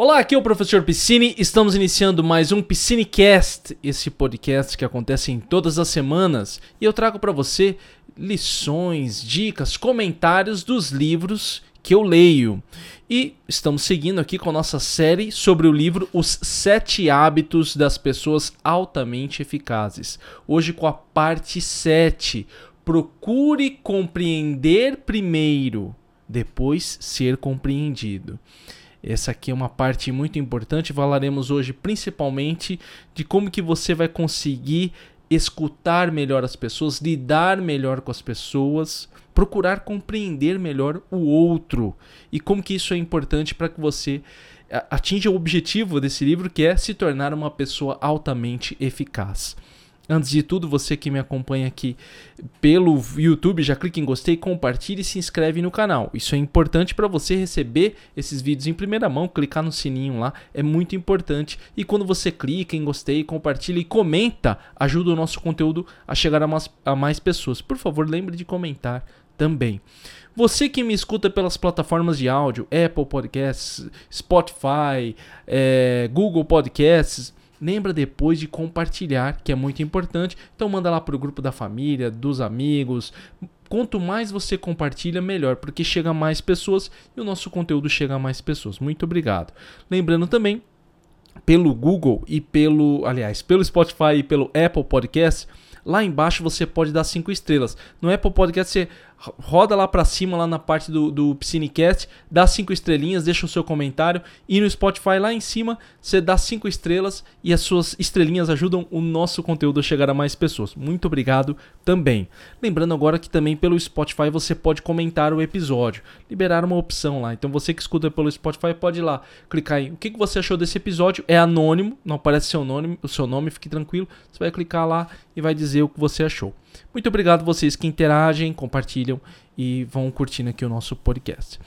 Olá, aqui é o professor Piscine. Estamos iniciando mais um Piscinecast, esse podcast que acontece em todas as semanas, e eu trago para você lições, dicas, comentários dos livros que eu leio. E estamos seguindo aqui com a nossa série sobre o livro Os Sete Hábitos das Pessoas Altamente Eficazes. Hoje com a parte 7. Procure compreender primeiro, depois ser compreendido. Essa aqui é uma parte muito importante. Falaremos hoje principalmente de como que você vai conseguir escutar melhor as pessoas, lidar melhor com as pessoas, procurar compreender melhor o outro e como que isso é importante para que você atinja o objetivo desse livro, que é se tornar uma pessoa altamente eficaz. Antes de tudo, você que me acompanha aqui pelo YouTube, já clique em gostei, compartilhe e se inscreve no canal. Isso é importante para você receber esses vídeos em primeira mão, clicar no sininho lá, é muito importante. E quando você clica em gostei, compartilha e comenta, ajuda o nosso conteúdo a chegar a mais, a mais pessoas. Por favor, lembre de comentar também. Você que me escuta pelas plataformas de áudio, Apple Podcasts, Spotify, é, Google Podcasts, lembra depois de compartilhar, que é muito importante. Então manda lá para o grupo da família, dos amigos. Quanto mais você compartilha, melhor, porque chega a mais pessoas e o nosso conteúdo chega a mais pessoas. Muito obrigado. Lembrando também, pelo Google e pelo, aliás, pelo Spotify e pelo Apple Podcast, lá embaixo você pode dar cinco estrelas. No Apple Podcast você roda lá para cima, lá na parte do, do Piscinecast, dá cinco estrelinhas, deixa o seu comentário. E no Spotify lá em cima, você dá cinco estrelas e as suas estrelinhas ajudam o nosso conteúdo a chegar a mais pessoas. Muito obrigado também. Lembrando agora que também pelo Spotify você pode comentar o episódio, liberar uma opção lá. Então você que escuta pelo Spotify pode ir lá, clicar em o que, que você achou desse episódio. É anônimo, não aparece seu nome, o seu nome, fique tranquilo. Você vai clicar lá e vai dizer o que você achou. Muito obrigado vocês que interagem, compartilham e vão curtindo aqui o nosso podcast.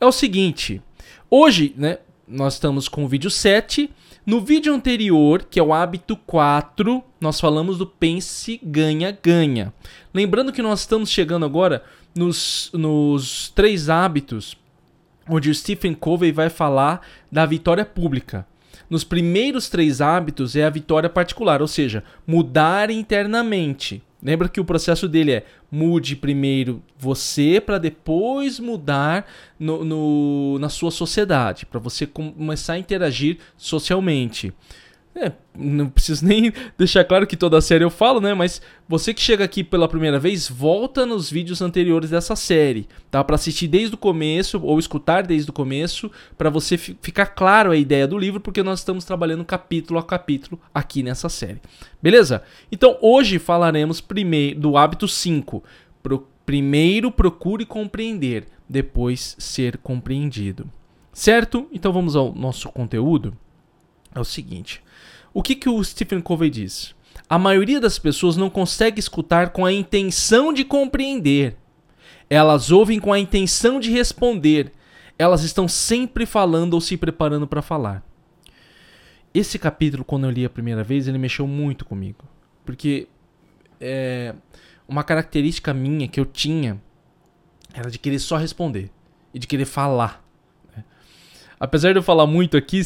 É o seguinte, hoje, né, nós estamos com o vídeo 7. No vídeo anterior, que é o hábito 4, nós falamos do pense, ganha, ganha. Lembrando que nós estamos chegando agora nos, nos três hábitos, onde o Stephen Covey vai falar da vitória pública. Nos primeiros três hábitos é a vitória particular, ou seja, mudar internamente. Lembra que o processo dele é mude primeiro você para depois mudar no, no, na sua sociedade, para você começar a interagir socialmente. É, não preciso nem deixar claro que toda série eu falo, né? Mas você que chega aqui pela primeira vez, volta nos vídeos anteriores dessa série, tá? Para assistir desde o começo ou escutar desde o começo, para você ficar claro a ideia do livro, porque nós estamos trabalhando capítulo a capítulo aqui nessa série. Beleza? Então, hoje falaremos primeiro do hábito 5. Pro, primeiro procure compreender, depois ser compreendido. Certo? Então vamos ao nosso conteúdo. É o seguinte, o que, que o Stephen Covey diz? A maioria das pessoas não consegue escutar com a intenção de compreender. Elas ouvem com a intenção de responder. Elas estão sempre falando ou se preparando para falar. Esse capítulo, quando eu li a primeira vez, ele mexeu muito comigo. Porque é, uma característica minha que eu tinha era de querer só responder e de querer falar. Apesar de eu falar muito aqui,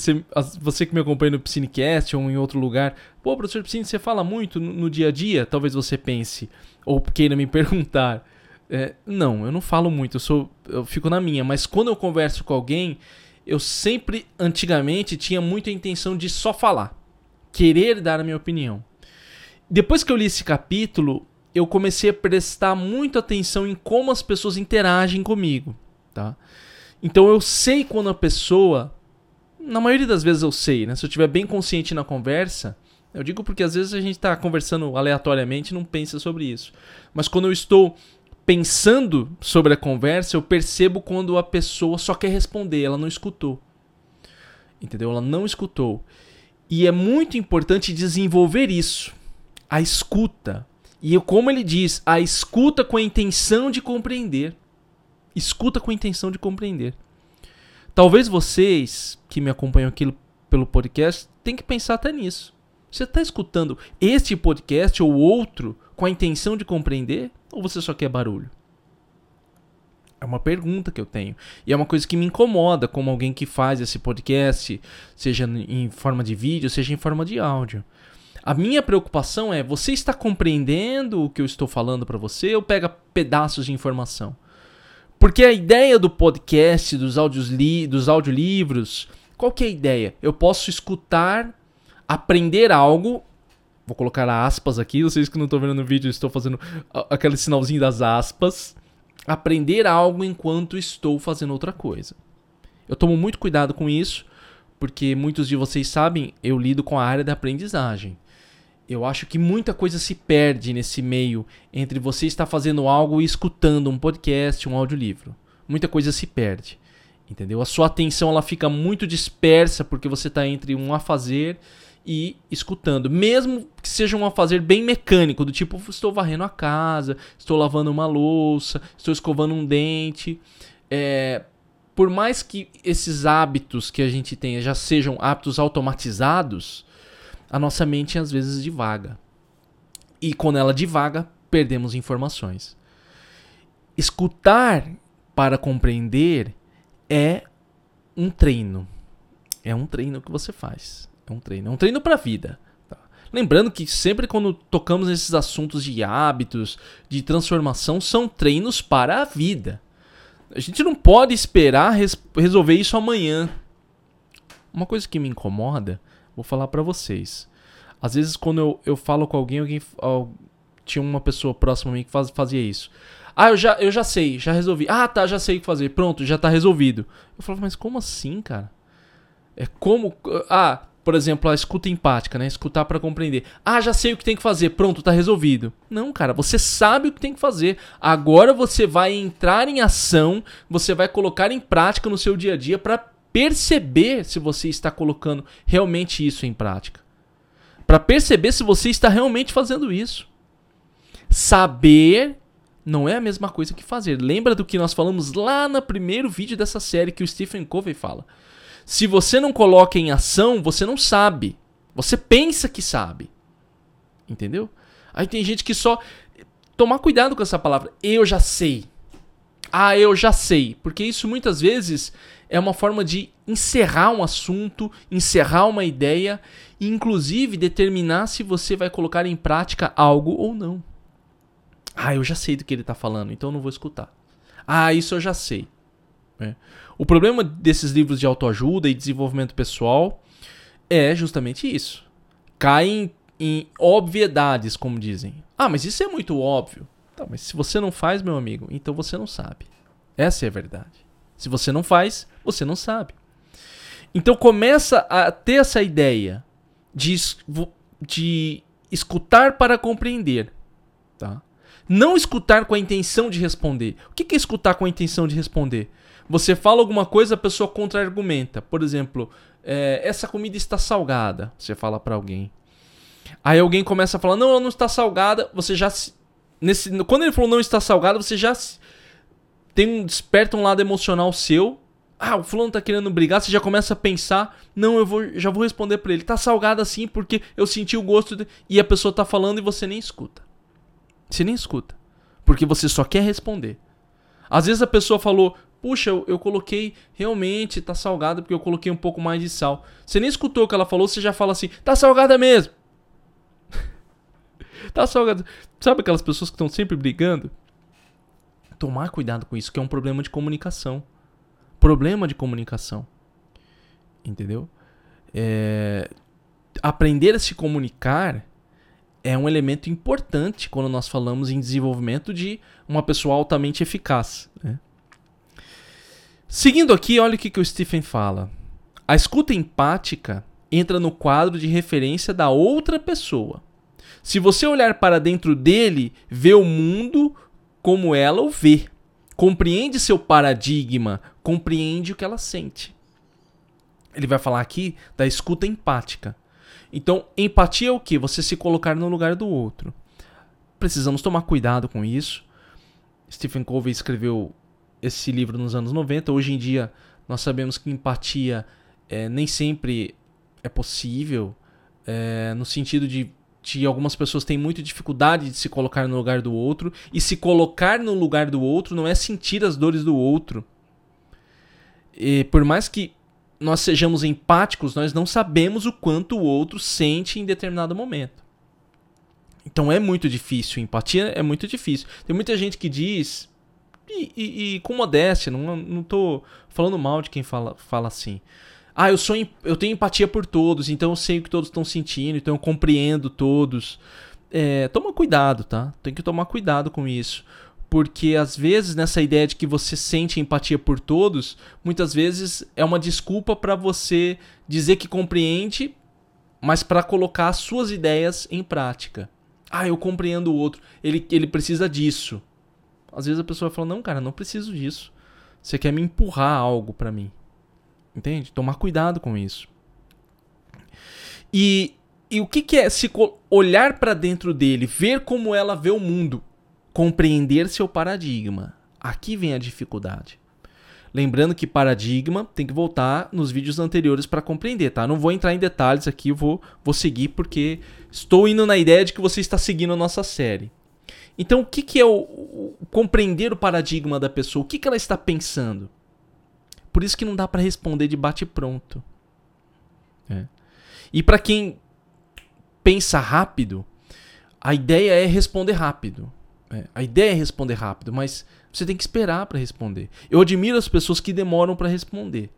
você que me acompanha no Piscinecast ou em outro lugar, pô, professor Piscine, você fala muito no dia a dia? Talvez você pense, ou queira me perguntar. É, não, eu não falo muito, eu, sou, eu fico na minha, mas quando eu converso com alguém, eu sempre, antigamente, tinha muita intenção de só falar, querer dar a minha opinião. Depois que eu li esse capítulo, eu comecei a prestar muita atenção em como as pessoas interagem comigo, tá? Então eu sei quando a pessoa. Na maioria das vezes eu sei, né? Se eu estiver bem consciente na conversa. Eu digo porque às vezes a gente está conversando aleatoriamente e não pensa sobre isso. Mas quando eu estou pensando sobre a conversa, eu percebo quando a pessoa só quer responder, ela não escutou. Entendeu? Ela não escutou. E é muito importante desenvolver isso. A escuta. E como ele diz, a escuta com a intenção de compreender. Escuta com a intenção de compreender. Talvez vocês que me acompanham aqui pelo podcast tenham que pensar até nisso. Você está escutando este podcast ou outro com a intenção de compreender ou você só quer barulho? É uma pergunta que eu tenho. E é uma coisa que me incomoda como alguém que faz esse podcast, seja em forma de vídeo, seja em forma de áudio. A minha preocupação é: você está compreendendo o que eu estou falando para você ou pega pedaços de informação? Porque a ideia do podcast, dos, audios li dos audiolivros, qual que é a ideia? Eu posso escutar, aprender algo. Vou colocar aspas aqui, vocês que não estão vendo no vídeo, estou fazendo aquele sinalzinho das aspas. Aprender algo enquanto estou fazendo outra coisa. Eu tomo muito cuidado com isso, porque muitos de vocês sabem, eu lido com a área da aprendizagem. Eu acho que muita coisa se perde nesse meio entre você estar fazendo algo e escutando um podcast, um audiolivro. Muita coisa se perde. Entendeu? A sua atenção ela fica muito dispersa porque você está entre um a fazer e escutando. Mesmo que seja um a fazer bem mecânico, do tipo, estou varrendo a casa, estou lavando uma louça, estou escovando um dente. É, por mais que esses hábitos que a gente tenha já sejam hábitos automatizados, a nossa mente às vezes divaga. E quando ela divaga, perdemos informações. Escutar para compreender é um treino. É um treino que você faz. É um treino. É um treino para a vida. Tá? Lembrando que sempre quando tocamos nesses assuntos de hábitos, de transformação, são treinos para a vida. A gente não pode esperar res resolver isso amanhã. Uma coisa que me incomoda Vou falar para vocês. Às vezes, quando eu, eu falo com alguém, alguém ó, tinha uma pessoa próxima a mim que faz, fazia isso. Ah, eu já, eu já sei, já resolvi. Ah, tá, já sei o que fazer. Pronto, já tá resolvido. Eu falava, mas como assim, cara? É como. Ah, por exemplo, a escuta empática, né? Escutar para compreender. Ah, já sei o que tem que fazer. Pronto, tá resolvido. Não, cara, você sabe o que tem que fazer. Agora você vai entrar em ação, você vai colocar em prática no seu dia a dia para perceber se você está colocando realmente isso em prática. Para perceber se você está realmente fazendo isso. Saber não é a mesma coisa que fazer. Lembra do que nós falamos lá no primeiro vídeo dessa série que o Stephen Covey fala. Se você não coloca em ação, você não sabe. Você pensa que sabe. Entendeu? Aí tem gente que só. Tomar cuidado com essa palavra. Eu já sei. Ah, eu já sei. Porque isso muitas vezes é uma forma de encerrar um assunto, encerrar uma ideia e, inclusive, determinar se você vai colocar em prática algo ou não. Ah, eu já sei do que ele está falando, então não vou escutar. Ah, isso eu já sei. É. O problema desses livros de autoajuda e desenvolvimento pessoal é justamente isso. Caem em obviedades, como dizem. Ah, mas isso é muito óbvio. Tá, mas se você não faz, meu amigo, então você não sabe. Essa é a verdade. Se você não faz, você não sabe. Então começa a ter essa ideia de, de escutar para compreender. Tá? Não escutar com a intenção de responder. O que é escutar com a intenção de responder? Você fala alguma coisa, a pessoa contra-argumenta. Por exemplo, é, essa comida está salgada. Você fala para alguém. Aí alguém começa a falar: Não, ela não está salgada. Você já. Nesse, quando ele falou não está salgada, você já tem um, desperta um lado emocional seu. Ah, o fulano tá querendo brigar, você já começa a pensar, não, eu vou, já vou responder para ele. Tá salgado assim porque eu senti o gosto de... e a pessoa tá falando e você nem escuta. Você nem escuta, porque você só quer responder. Às vezes a pessoa falou: "Puxa, eu, eu coloquei realmente tá salgado porque eu coloquei um pouco mais de sal". Você nem escutou o que ela falou, você já fala assim: "Tá salgada mesmo". tá salgado. Sabe aquelas pessoas que estão sempre brigando? Tomar cuidado com isso, que é um problema de comunicação. Problema de comunicação. Entendeu? É... Aprender a se comunicar é um elemento importante quando nós falamos em desenvolvimento de uma pessoa altamente eficaz. Né? Seguindo aqui, olha o que, que o Stephen fala. A escuta empática entra no quadro de referência da outra pessoa. Se você olhar para dentro dele, vê o mundo como ela o vê. Compreende seu paradigma, compreende o que ela sente. Ele vai falar aqui da escuta empática. Então, empatia é o que? Você se colocar no lugar do outro. Precisamos tomar cuidado com isso. Stephen Covey escreveu esse livro nos anos 90. Hoje em dia, nós sabemos que empatia é, nem sempre é possível, é, no sentido de de algumas pessoas têm muita dificuldade de se colocar no lugar do outro. E se colocar no lugar do outro não é sentir as dores do outro. E por mais que nós sejamos empáticos, nós não sabemos o quanto o outro sente em determinado momento. Então é muito difícil. Empatia é muito difícil. Tem muita gente que diz, e, e, e com modéstia, não, não tô falando mal de quem fala, fala assim. Ah, eu sou eu tenho empatia por todos, então eu sei o que todos estão sentindo, então eu compreendo todos. É, toma cuidado, tá? Tem que tomar cuidado com isso. Porque às vezes nessa ideia de que você sente empatia por todos, muitas vezes é uma desculpa para você dizer que compreende, mas para colocar as suas ideias em prática. Ah, eu compreendo o outro, ele, ele precisa disso. Às vezes a pessoa fala: "Não, cara, não preciso disso. Você quer me empurrar algo para mim". Entende? Tomar cuidado com isso. E, e o que, que é se olhar para dentro dele, ver como ela vê o mundo, compreender seu paradigma? Aqui vem a dificuldade. Lembrando que paradigma tem que voltar nos vídeos anteriores para compreender, tá? Não vou entrar em detalhes aqui, vou, vou seguir porque estou indo na ideia de que você está seguindo a nossa série. Então, o que, que é o, o compreender o paradigma da pessoa? O que, que ela está pensando? Por isso que não dá para responder de bate pronto. É. E para quem pensa rápido, a ideia é responder rápido. É. A ideia é responder rápido, mas você tem que esperar para responder. Eu admiro as pessoas que demoram para responder.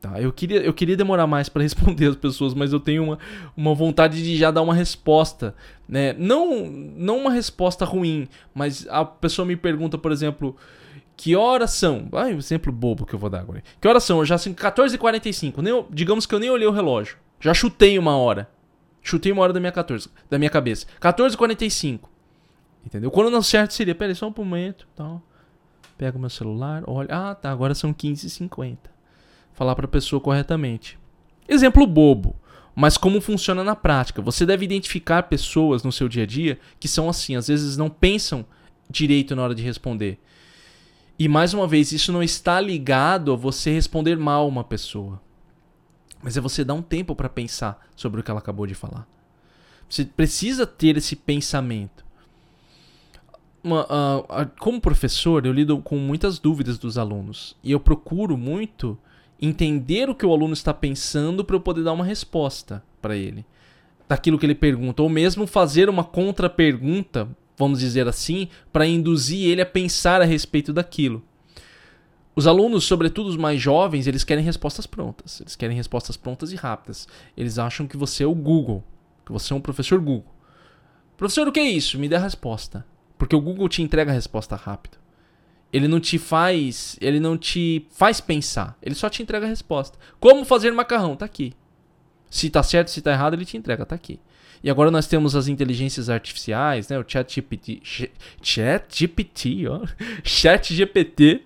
Tá, eu, queria, eu queria demorar mais para responder as pessoas, mas eu tenho uma, uma vontade de já dar uma resposta. Né? Não, não uma resposta ruim, mas a pessoa me pergunta, por exemplo, que horas são? Ai, um exemplo bobo que eu vou dar agora. Que horas são? Já são 14h45. Nem, digamos que eu nem olhei o relógio. Já chutei uma hora. Chutei uma hora da minha 14, da minha cabeça. 14h45. Entendeu? Quando não certo seria, peraí, só um momento, tal. Pega o meu celular, olha, ah, tá, agora são 15h50. Falar para a pessoa corretamente. Exemplo bobo, mas como funciona na prática? Você deve identificar pessoas no seu dia a dia que são assim, às vezes não pensam direito na hora de responder. E mais uma vez, isso não está ligado a você responder mal uma pessoa. Mas é você dar um tempo para pensar sobre o que ela acabou de falar. Você precisa ter esse pensamento. Uma, uh, uh, como professor, eu lido com muitas dúvidas dos alunos. E eu procuro muito entender o que o aluno está pensando para eu poder dar uma resposta para ele. Daquilo que ele pergunta. Ou mesmo fazer uma contra-pergunta vamos dizer assim, para induzir ele a pensar a respeito daquilo. Os alunos, sobretudo os mais jovens, eles querem respostas prontas. Eles querem respostas prontas e rápidas. Eles acham que você é o Google, que você é um professor Google. Professor, o que é isso? Me dê a resposta. Porque o Google te entrega a resposta rápido. Ele não te faz, ele não te faz pensar, ele só te entrega a resposta. Como fazer macarrão? Tá aqui. Se tá certo, se tá errado, ele te entrega, tá aqui. E agora nós temos as inteligências artificiais, né? O Chat GPT, Chat GPT, ó, Chat GPT,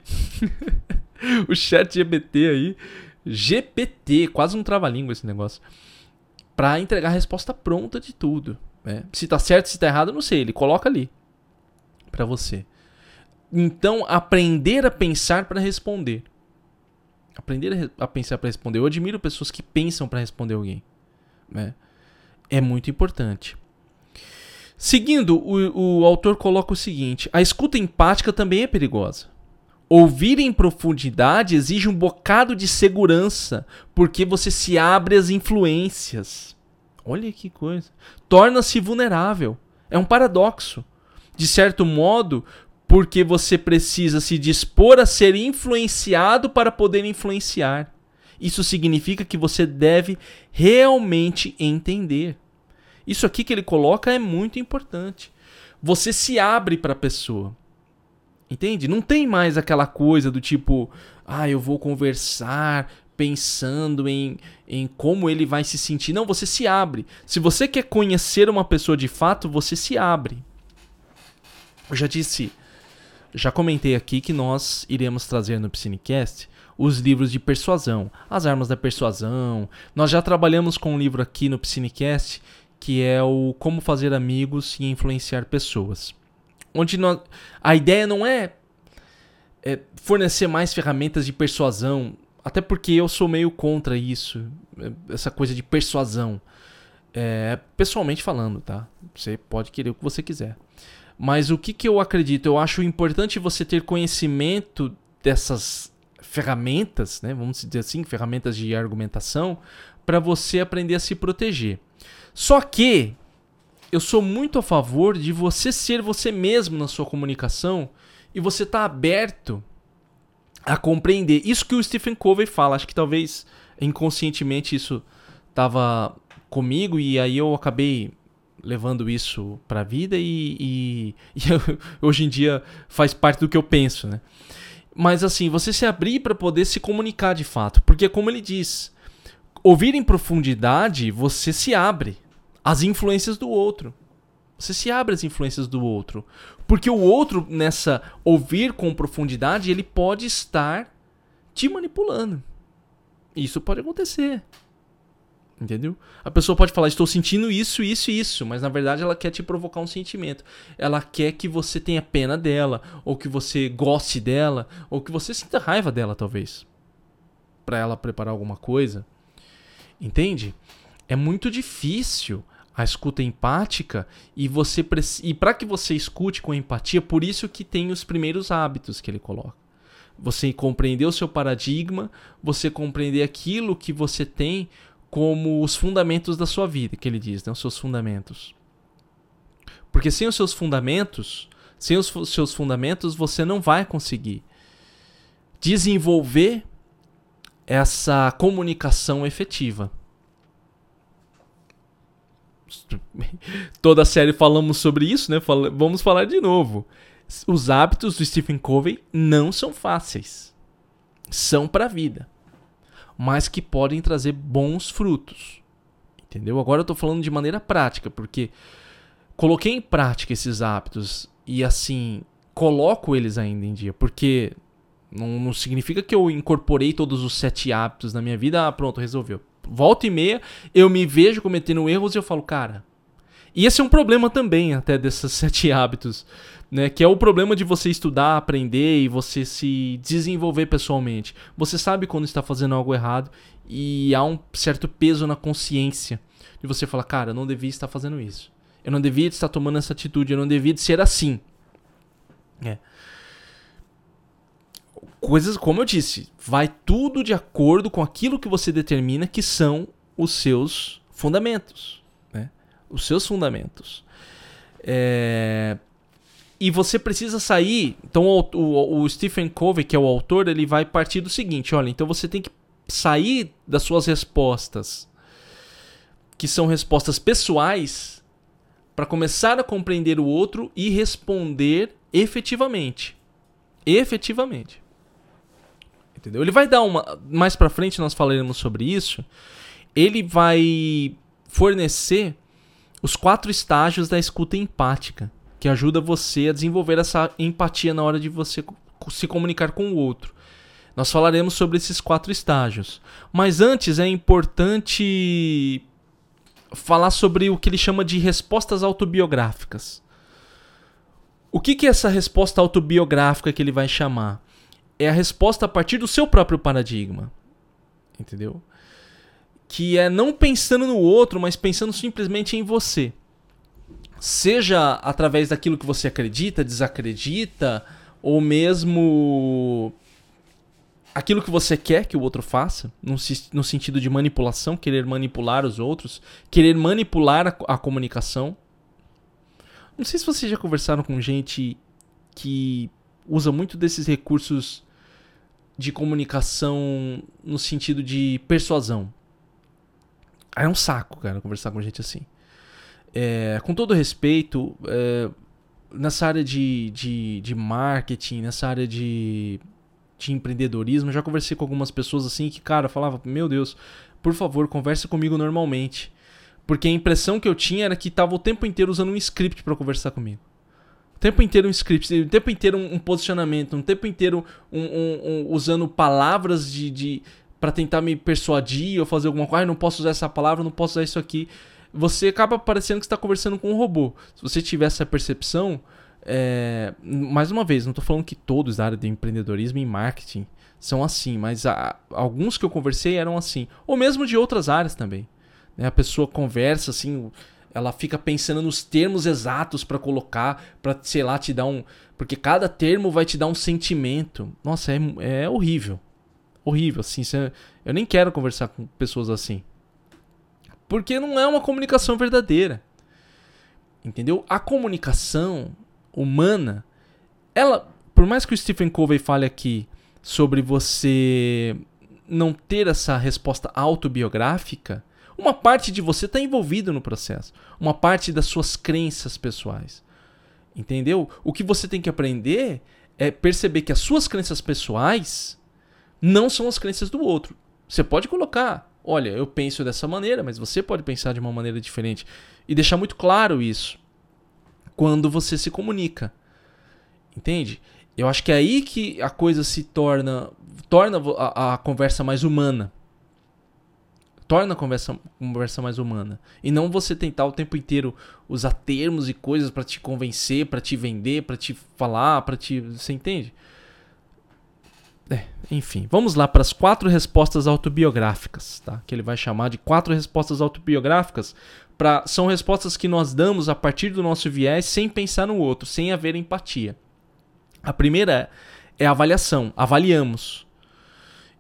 o Chat GPT aí, GPT, quase um trava-língua esse negócio, para entregar a resposta pronta de tudo. Né? Se tá certo, se tá errado, não sei. Ele coloca ali para você. Então, aprender a pensar para responder. Aprender a pensar para responder. Eu admiro pessoas que pensam para responder alguém. Né? É muito importante. Seguindo, o, o autor coloca o seguinte: a escuta empática também é perigosa. Ouvir em profundidade exige um bocado de segurança, porque você se abre às influências. Olha que coisa. Torna-se vulnerável. É um paradoxo. De certo modo, porque você precisa se dispor a ser influenciado para poder influenciar. Isso significa que você deve realmente entender. Isso aqui que ele coloca é muito importante. Você se abre para a pessoa. Entende? Não tem mais aquela coisa do tipo, ah, eu vou conversar pensando em, em como ele vai se sentir. Não, você se abre. Se você quer conhecer uma pessoa de fato, você se abre. Eu já disse, já comentei aqui que nós iremos trazer no Psinecast os livros de persuasão, as armas da persuasão. Nós já trabalhamos com um livro aqui no Psinecast que é o Como Fazer Amigos e Influenciar Pessoas. Onde nós, a ideia não é, é fornecer mais ferramentas de persuasão, até porque eu sou meio contra isso, essa coisa de persuasão. É, pessoalmente falando, tá? Você pode querer o que você quiser. Mas o que, que eu acredito? Eu acho importante você ter conhecimento dessas ferramentas, né? Vamos dizer assim, ferramentas de argumentação, para você aprender a se proteger. Só que eu sou muito a favor de você ser você mesmo na sua comunicação e você tá aberto a compreender. Isso que o Stephen Covey fala, acho que talvez inconscientemente isso tava comigo e aí eu acabei levando isso para a vida e, e, e hoje em dia faz parte do que eu penso, né? Mas assim, você se abrir para poder se comunicar de fato, porque como ele diz, ouvir em profundidade, você se abre às influências do outro. Você se abre às influências do outro, porque o outro nessa ouvir com profundidade, ele pode estar te manipulando. Isso pode acontecer. Entendeu? A pessoa pode falar, estou sentindo isso, isso e isso, mas na verdade ela quer te provocar um sentimento. Ela quer que você tenha pena dela, ou que você goste dela, ou que você sinta raiva dela, talvez. para ela preparar alguma coisa. Entende? É muito difícil a escuta empática e você e para que você escute com empatia, por isso que tem os primeiros hábitos que ele coloca. Você compreender o seu paradigma, você compreender aquilo que você tem como os fundamentos da sua vida, que ele diz, né? os seus fundamentos. Porque sem os seus fundamentos, sem os seus fundamentos, você não vai conseguir desenvolver essa comunicação efetiva. Toda a série falamos sobre isso, né? Vamos falar de novo. Os hábitos do Stephen Covey não são fáceis. São para a vida mas que podem trazer bons frutos. Entendeu? Agora eu estou falando de maneira prática, porque coloquei em prática esses hábitos e assim coloco eles ainda em dia, porque não, não, significa que eu incorporei todos os sete hábitos na minha vida, ah, pronto, resolveu. Volta e meia, eu me vejo cometendo erros e eu falo, cara. E esse é um problema também, até desses sete hábitos né? Que é o problema de você estudar, aprender e você se desenvolver pessoalmente. Você sabe quando está fazendo algo errado e há um certo peso na consciência de você falar, cara, eu não devia estar fazendo isso. Eu não devia estar tomando essa atitude, eu não devia ser assim. É. Coisas, como eu disse, vai tudo de acordo com aquilo que você determina que são os seus fundamentos. Né? Os seus fundamentos. É, e você precisa sair. Então o, o, o, Stephen Covey, que é o autor, ele vai partir do seguinte: olha, então você tem que sair das suas respostas, que são respostas pessoais, para começar a compreender o outro e responder efetivamente. Efetivamente. Entendeu? Ele vai dar uma. Mais pra frente nós falaremos sobre isso. Ele vai fornecer os quatro estágios da escuta empática que ajuda você a desenvolver essa empatia na hora de você se comunicar com o outro. Nós falaremos sobre esses quatro estágios. Mas antes é importante falar sobre o que ele chama de respostas autobiográficas. O que, que é essa resposta autobiográfica que ele vai chamar? É a resposta a partir do seu próprio paradigma. Entendeu? Que é não pensando no outro, mas pensando simplesmente em você seja através daquilo que você acredita, desacredita, ou mesmo aquilo que você quer que o outro faça, no, sentido de manipulação, querer manipular os outros, querer manipular a, a comunicação. Não sei se vocês já conversaram com gente que usa muito desses recursos de comunicação no sentido de persuasão. É um saco, cara, conversar com gente assim é, com todo respeito, é, nessa área de, de, de marketing, nessa área de, de empreendedorismo, já conversei com algumas pessoas assim que, cara, falava, meu Deus, por favor, converse comigo normalmente. Porque a impressão que eu tinha era que tava o tempo inteiro usando um script para conversar comigo. O tempo inteiro um script, o tempo inteiro um, um posicionamento, o um tempo inteiro um, usando palavras de, de para tentar me persuadir ou fazer alguma coisa. Ah, não posso usar essa palavra, não posso usar isso aqui você acaba parecendo que está conversando com um robô. Se você tiver essa percepção, é, mais uma vez, não estou falando que todos da área de empreendedorismo e marketing são assim, mas alguns que eu conversei eram assim, ou mesmo de outras áreas também. Né? A pessoa conversa assim, ela fica pensando nos termos exatos para colocar, para sei lá, te dar um. Porque cada termo vai te dar um sentimento. Nossa, é, é horrível. Horrível, assim. Eu nem quero conversar com pessoas assim. Porque não é uma comunicação verdadeira. Entendeu? A comunicação humana, ela, por mais que o Stephen Covey fale aqui sobre você não ter essa resposta autobiográfica, uma parte de você está envolvido no processo. Uma parte das suas crenças pessoais. Entendeu? O que você tem que aprender é perceber que as suas crenças pessoais não são as crenças do outro. Você pode colocar, olha, eu penso dessa maneira, mas você pode pensar de uma maneira diferente. E deixar muito claro isso quando você se comunica. Entende? Eu acho que é aí que a coisa se torna torna a, a conversa mais humana. Torna a conversa, conversa mais humana. E não você tentar o tempo inteiro usar termos e coisas para te convencer, para te vender, para te falar, para te. Você entende? É, enfim, vamos lá para as quatro respostas autobiográficas, tá? Que ele vai chamar de quatro respostas autobiográficas. Pra, são respostas que nós damos a partir do nosso viés sem pensar no outro, sem haver empatia. A primeira é a avaliação. Avaliamos.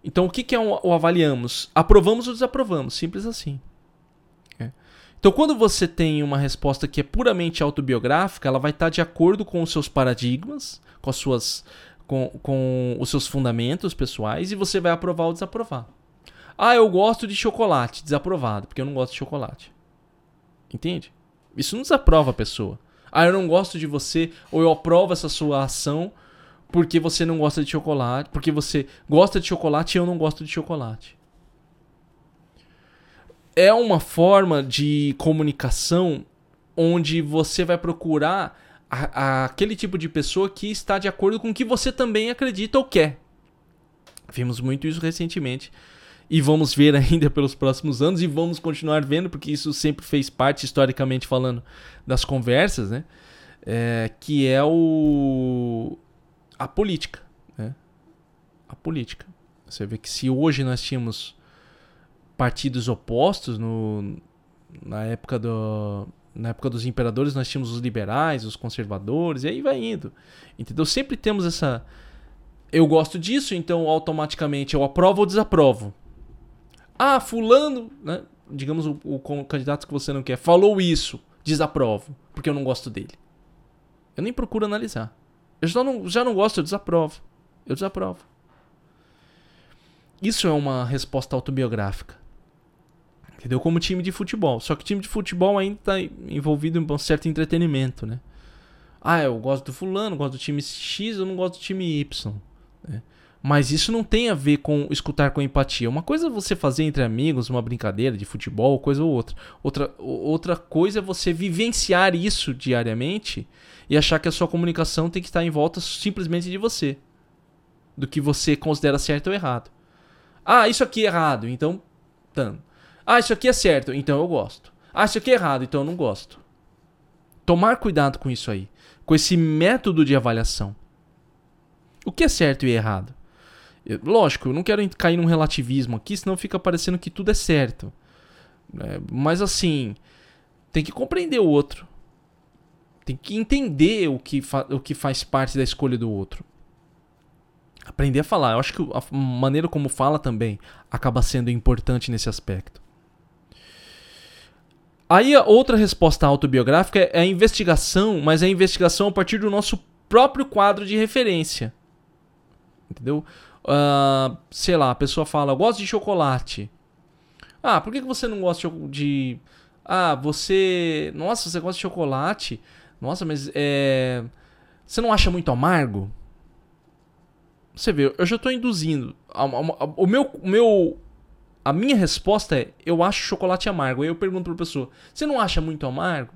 Então, o que, que é o, avaliamos? Aprovamos ou desaprovamos. Simples assim. É. Então, quando você tem uma resposta que é puramente autobiográfica, ela vai estar de acordo com os seus paradigmas, com, as suas, com, com os seus fundamentos pessoais, e você vai aprovar ou desaprovar. Ah, eu gosto de chocolate. Desaprovado, porque eu não gosto de chocolate. Entende? Isso não desaprova a pessoa. Ah, eu não gosto de você, ou eu aprovo essa sua ação porque você não gosta de chocolate, porque você gosta de chocolate e eu não gosto de chocolate. É uma forma de comunicação onde você vai procurar a, a, aquele tipo de pessoa que está de acordo com o que você também acredita ou quer. Vimos muito isso recentemente e vamos ver ainda pelos próximos anos e vamos continuar vendo porque isso sempre fez parte historicamente falando das conversas, né? É, que é o a política, né? A política. Você vê que se hoje nós tínhamos partidos opostos no, na época do na época dos imperadores nós tínhamos os liberais, os conservadores e aí vai indo. Entendeu? Sempre temos essa eu gosto disso, então automaticamente eu aprovo ou desaprovo. Ah, fulano, né? digamos o, o candidato que você não quer, falou isso, desaprovo, porque eu não gosto dele. Eu nem procuro analisar. Eu já não, já não gosto, eu desaprovo. Eu desaprovo. Isso é uma resposta autobiográfica. Entendeu? Como time de futebol. Só que time de futebol ainda está envolvido em um certo entretenimento, né? Ah, eu gosto do fulano, gosto do time X, eu não gosto do time Y. Né? Mas isso não tem a ver com escutar com empatia. Uma coisa é você fazer entre amigos uma brincadeira de futebol, coisa ou outra. Outra, outra coisa é você vivenciar isso diariamente e achar que a sua comunicação tem que estar em volta simplesmente de você. Do que você considera certo ou errado. Ah, isso aqui é errado, então. Tanto. Ah, isso aqui é certo, então eu gosto. Ah, isso aqui é errado, então eu não gosto. Tomar cuidado com isso aí. Com esse método de avaliação. O que é certo e errado? Eu, lógico, eu não quero cair num relativismo aqui, senão fica parecendo que tudo é certo. É, mas assim, tem que compreender o outro. Tem que entender o que, o que faz parte da escolha do outro. Aprender a falar. Eu acho que a maneira como fala também acaba sendo importante nesse aspecto. Aí a outra resposta autobiográfica é a investigação, mas é a investigação a partir do nosso próprio quadro de referência. Entendeu? Uh, sei lá, a pessoa fala, eu gosto de chocolate. Ah, por que você não gosta de. Ah, você. Nossa, você gosta de chocolate? Nossa, mas é. Você não acha muito amargo? Você vê, eu já estou induzindo. O meu, o meu. A minha resposta é: eu acho chocolate amargo. Aí eu pergunto pra pessoa: você não acha muito amargo?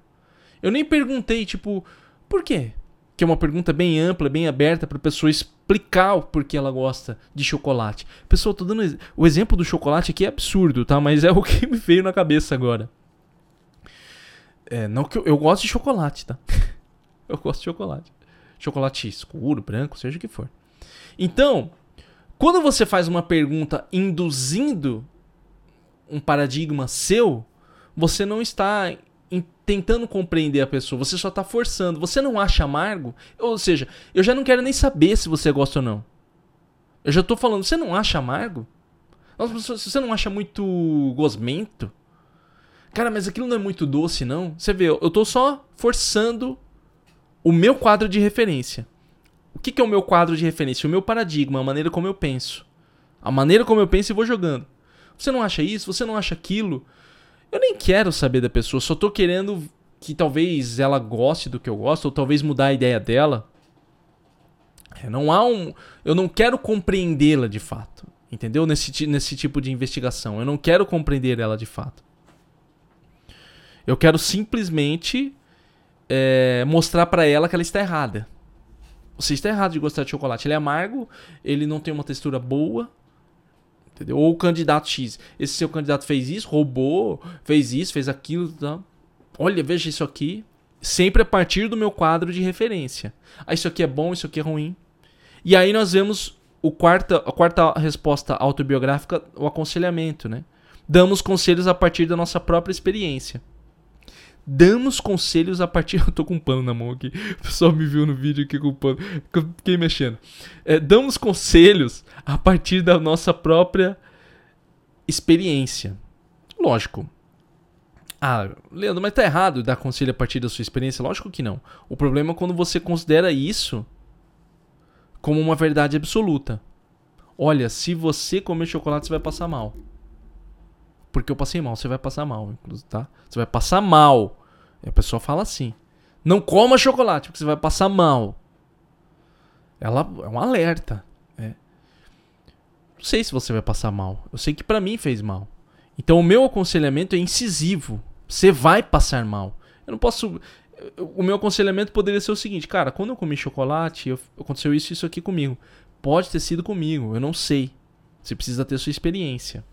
Eu nem perguntei, tipo, por quê? que é uma pergunta bem ampla, bem aberta para a pessoa explicar o porquê ela gosta de chocolate. Pessoal, tô dando o exemplo do chocolate aqui é absurdo, tá? Mas é o que me veio na cabeça agora. É, não que eu, eu gosto de chocolate, tá? eu gosto de chocolate. Chocolate escuro, branco, seja o que for. Então, quando você faz uma pergunta induzindo um paradigma seu, você não está tentando compreender a pessoa, você só está forçando. Você não acha amargo? Ou seja, eu já não quero nem saber se você gosta ou não. Eu já estou falando, você não acha amargo? Nossa, você não acha muito gosmento, cara, mas aquilo não é muito doce, não. Você vê, eu estou só forçando o meu quadro de referência. O que, que é o meu quadro de referência? O meu paradigma, a maneira como eu penso. A maneira como eu penso e vou jogando. Você não acha isso? Você não acha aquilo? Eu nem quero saber da pessoa, só tô querendo que talvez ela goste do que eu gosto, ou talvez mudar a ideia dela. É, não há um. Eu não quero compreendê-la de fato. Entendeu? Nesse, nesse tipo de investigação. Eu não quero compreender ela de fato. Eu quero simplesmente é, mostrar para ela que ela está errada. Você está errado de gostar de chocolate. Ele é amargo, ele não tem uma textura boa, Entendeu? Ou o candidato X. Esse seu candidato fez isso, roubou, fez isso, fez aquilo. Tá? Olha, veja isso aqui. Sempre a partir do meu quadro de referência. Ah, isso aqui é bom, isso aqui é ruim. E aí nós vemos o quarta, a quarta resposta autobiográfica, o aconselhamento, né? Damos conselhos a partir da nossa própria experiência damos conselhos a partir. Eu tô com um pano na mão aqui. O pessoal me viu no vídeo aqui com o pano. Fiquei mexendo. É, damos conselhos a partir da nossa própria experiência. Lógico. Ah, Leandro, mas tá errado dar conselho a partir da sua experiência? Lógico que não. O problema é quando você considera isso como uma verdade absoluta. Olha, se você comer chocolate, você vai passar mal. Porque eu passei mal, você vai passar mal, tá? Você vai passar mal. E a pessoa fala assim: não coma chocolate, porque você vai passar mal. Ela é um alerta. Né? Não sei se você vai passar mal. Eu sei que para mim fez mal. Então o meu aconselhamento é incisivo. Você vai passar mal. Eu não posso. O meu aconselhamento poderia ser o seguinte, cara, quando eu comi chocolate, aconteceu isso e isso aqui comigo. Pode ter sido comigo, eu não sei. Você precisa ter sua experiência.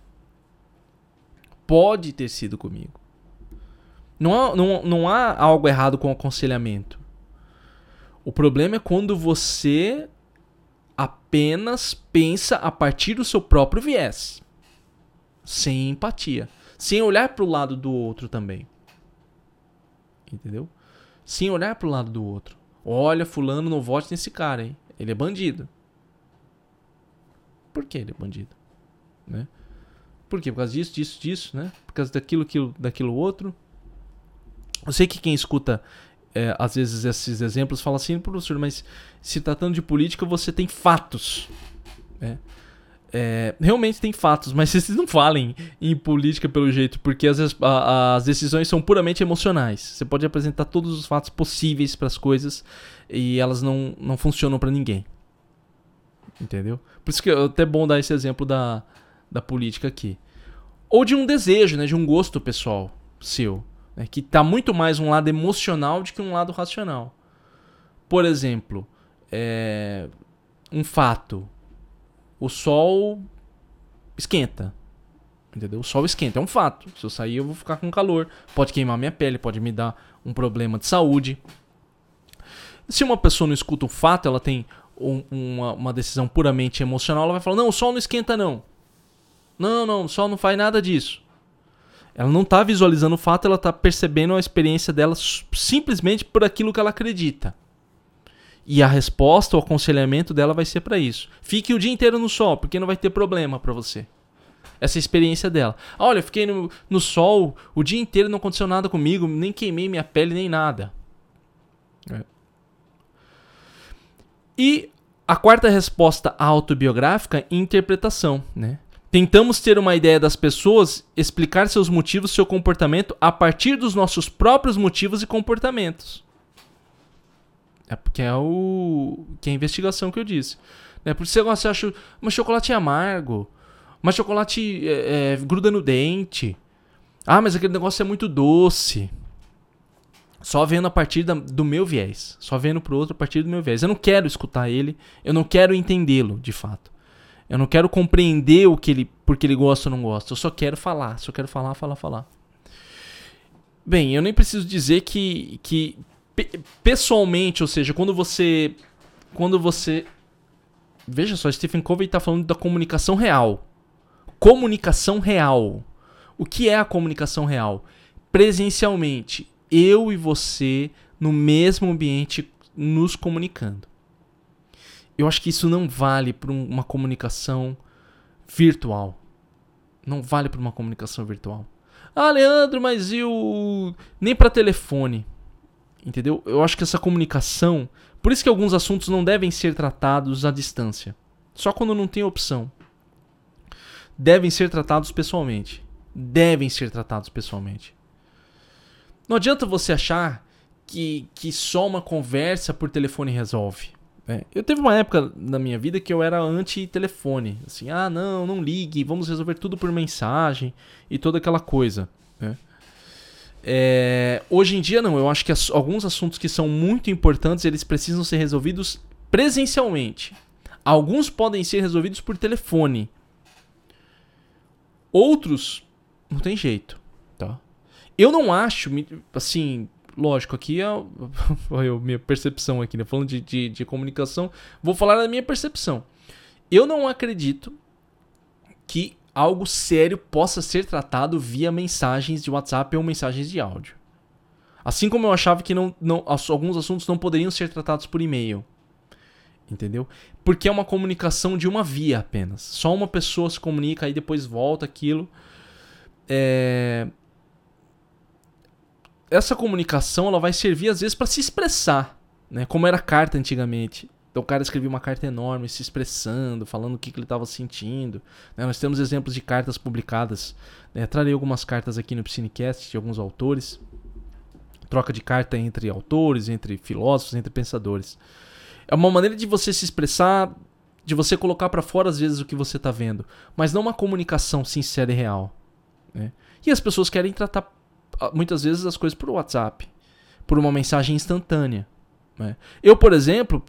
Pode ter sido comigo. Não há, não, não há algo errado com o aconselhamento. O problema é quando você apenas pensa a partir do seu próprio viés. Sem empatia. Sem olhar para o lado do outro também. Entendeu? Sem olhar para o lado do outro. Olha, fulano, não vote nesse cara, hein? Ele é bandido. Por que ele é bandido? Né? Por quê? Por causa disso, disso, disso, né? Por causa daquilo, aquilo, daquilo outro. Eu sei que quem escuta é, às vezes esses exemplos fala assim, professor, mas se tratando de política você tem fatos. Né? É, realmente tem fatos, mas vocês não falem em política pelo jeito, porque as, as decisões são puramente emocionais. Você pode apresentar todos os fatos possíveis para as coisas e elas não, não funcionam para ninguém. Entendeu? Por isso que é até bom dar esse exemplo da, da política aqui. Ou de um desejo, né, de um gosto pessoal seu né, que está muito mais um lado emocional do que um lado racional. Por exemplo, é, um fato: o sol esquenta. Entendeu? O sol esquenta, é um fato. Se eu sair, eu vou ficar com calor. Pode queimar minha pele, pode me dar um problema de saúde. Se uma pessoa não escuta o fato, ela tem um, uma, uma, decisão puramente emocional, ela vai falar: não, o sol não esquenta, não. Não, não, o sol não faz nada disso. Ela não está visualizando o fato, ela está percebendo a experiência dela simplesmente por aquilo que ela acredita. E a resposta, o aconselhamento dela vai ser para isso. Fique o dia inteiro no sol, porque não vai ter problema para você. Essa é experiência dela. Olha, eu fiquei no, no sol o dia inteiro, não aconteceu nada comigo, nem queimei minha pele, nem nada. É. E a quarta resposta autobiográfica, interpretação, né? Tentamos ter uma ideia das pessoas, explicar seus motivos, seu comportamento a partir dos nossos próprios motivos e comportamentos. É porque é o que é a investigação que eu disse. Né? Por isso você acha um chocolate amargo, mas chocolate é, é, gruda no dente. Ah, mas aquele negócio é muito doce. Só vendo a partir da, do meu viés. Só vendo pro outro a partir do meu viés. Eu não quero escutar ele, eu não quero entendê-lo, de fato. Eu não quero compreender o que ele, porque ele gosta ou não gosta. Eu só quero falar, só quero falar, falar, falar. Bem, eu nem preciso dizer que, que pessoalmente, ou seja, quando você, quando você, veja só, Stephen Covey está falando da comunicação real. Comunicação real. O que é a comunicação real? presencialmente, eu e você no mesmo ambiente nos comunicando. Eu acho que isso não vale para uma comunicação virtual. Não vale para uma comunicação virtual. Ah, Leandro, mas eu nem para telefone. Entendeu? Eu acho que essa comunicação, por isso que alguns assuntos não devem ser tratados à distância. Só quando não tem opção. Devem ser tratados pessoalmente. Devem ser tratados pessoalmente. Não adianta você achar que, que só uma conversa por telefone resolve. Né? Eu teve uma época na minha vida que eu era anti-telefone. Assim, ah, não, não ligue, vamos resolver tudo por mensagem e toda aquela coisa. Né? É, hoje em dia, não. Eu acho que as, alguns assuntos que são muito importantes eles precisam ser resolvidos presencialmente. Alguns podem ser resolvidos por telefone. Outros, não tem jeito. Tá? Eu não acho, assim, lógico, aqui é a minha percepção aqui, né? Falando de, de, de, comunicação, vou falar da minha percepção. Eu não acredito que algo sério possa ser tratado via mensagens de WhatsApp ou mensagens de áudio. Assim como eu achava que não, não, alguns assuntos não poderiam ser tratados por e-mail. Entendeu? Porque é uma comunicação de uma via apenas. Só uma pessoa se comunica e depois volta aquilo. É, essa comunicação ela vai servir às vezes para se expressar, né? Como era carta antigamente. Então o cara escrevia uma carta enorme, se expressando, falando o que, que ele estava sentindo. Né? Nós temos exemplos de cartas publicadas. Né? Trarei algumas cartas aqui no Psinecast de alguns autores. Troca de carta entre autores, entre filósofos, entre pensadores. É uma maneira de você se expressar, de você colocar para fora às vezes o que você está vendo, mas não uma comunicação sincera e real. Né? E as pessoas querem tratar muitas vezes as coisas por WhatsApp, por uma mensagem instantânea. Né? Eu, por exemplo,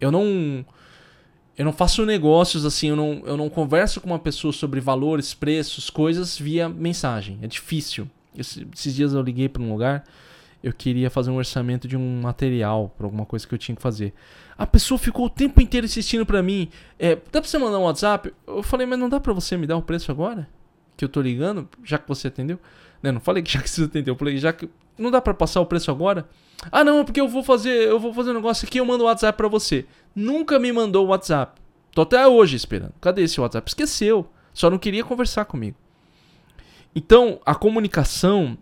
eu não eu não faço negócios assim, eu não, eu não converso com uma pessoa sobre valores, preços, coisas via mensagem. É difícil. esses dias eu liguei para um lugar, eu queria fazer um orçamento de um material para alguma coisa que eu tinha que fazer. A pessoa ficou o tempo inteiro insistindo para mim, é, dá para você mandar um WhatsApp? Eu falei, mas não dá para você me dar o preço agora? Que eu tô ligando, já que você atendeu? Né? Não falei que já que você atendeu, eu falei, já que não dá para passar o preço agora? Ah, não, porque eu vou fazer, eu vou fazer um negócio aqui, eu mando o WhatsApp para você. Nunca me mandou o WhatsApp. Tô até hoje esperando. Cadê esse WhatsApp? Esqueceu. Só não queria conversar comigo. Então, a comunicação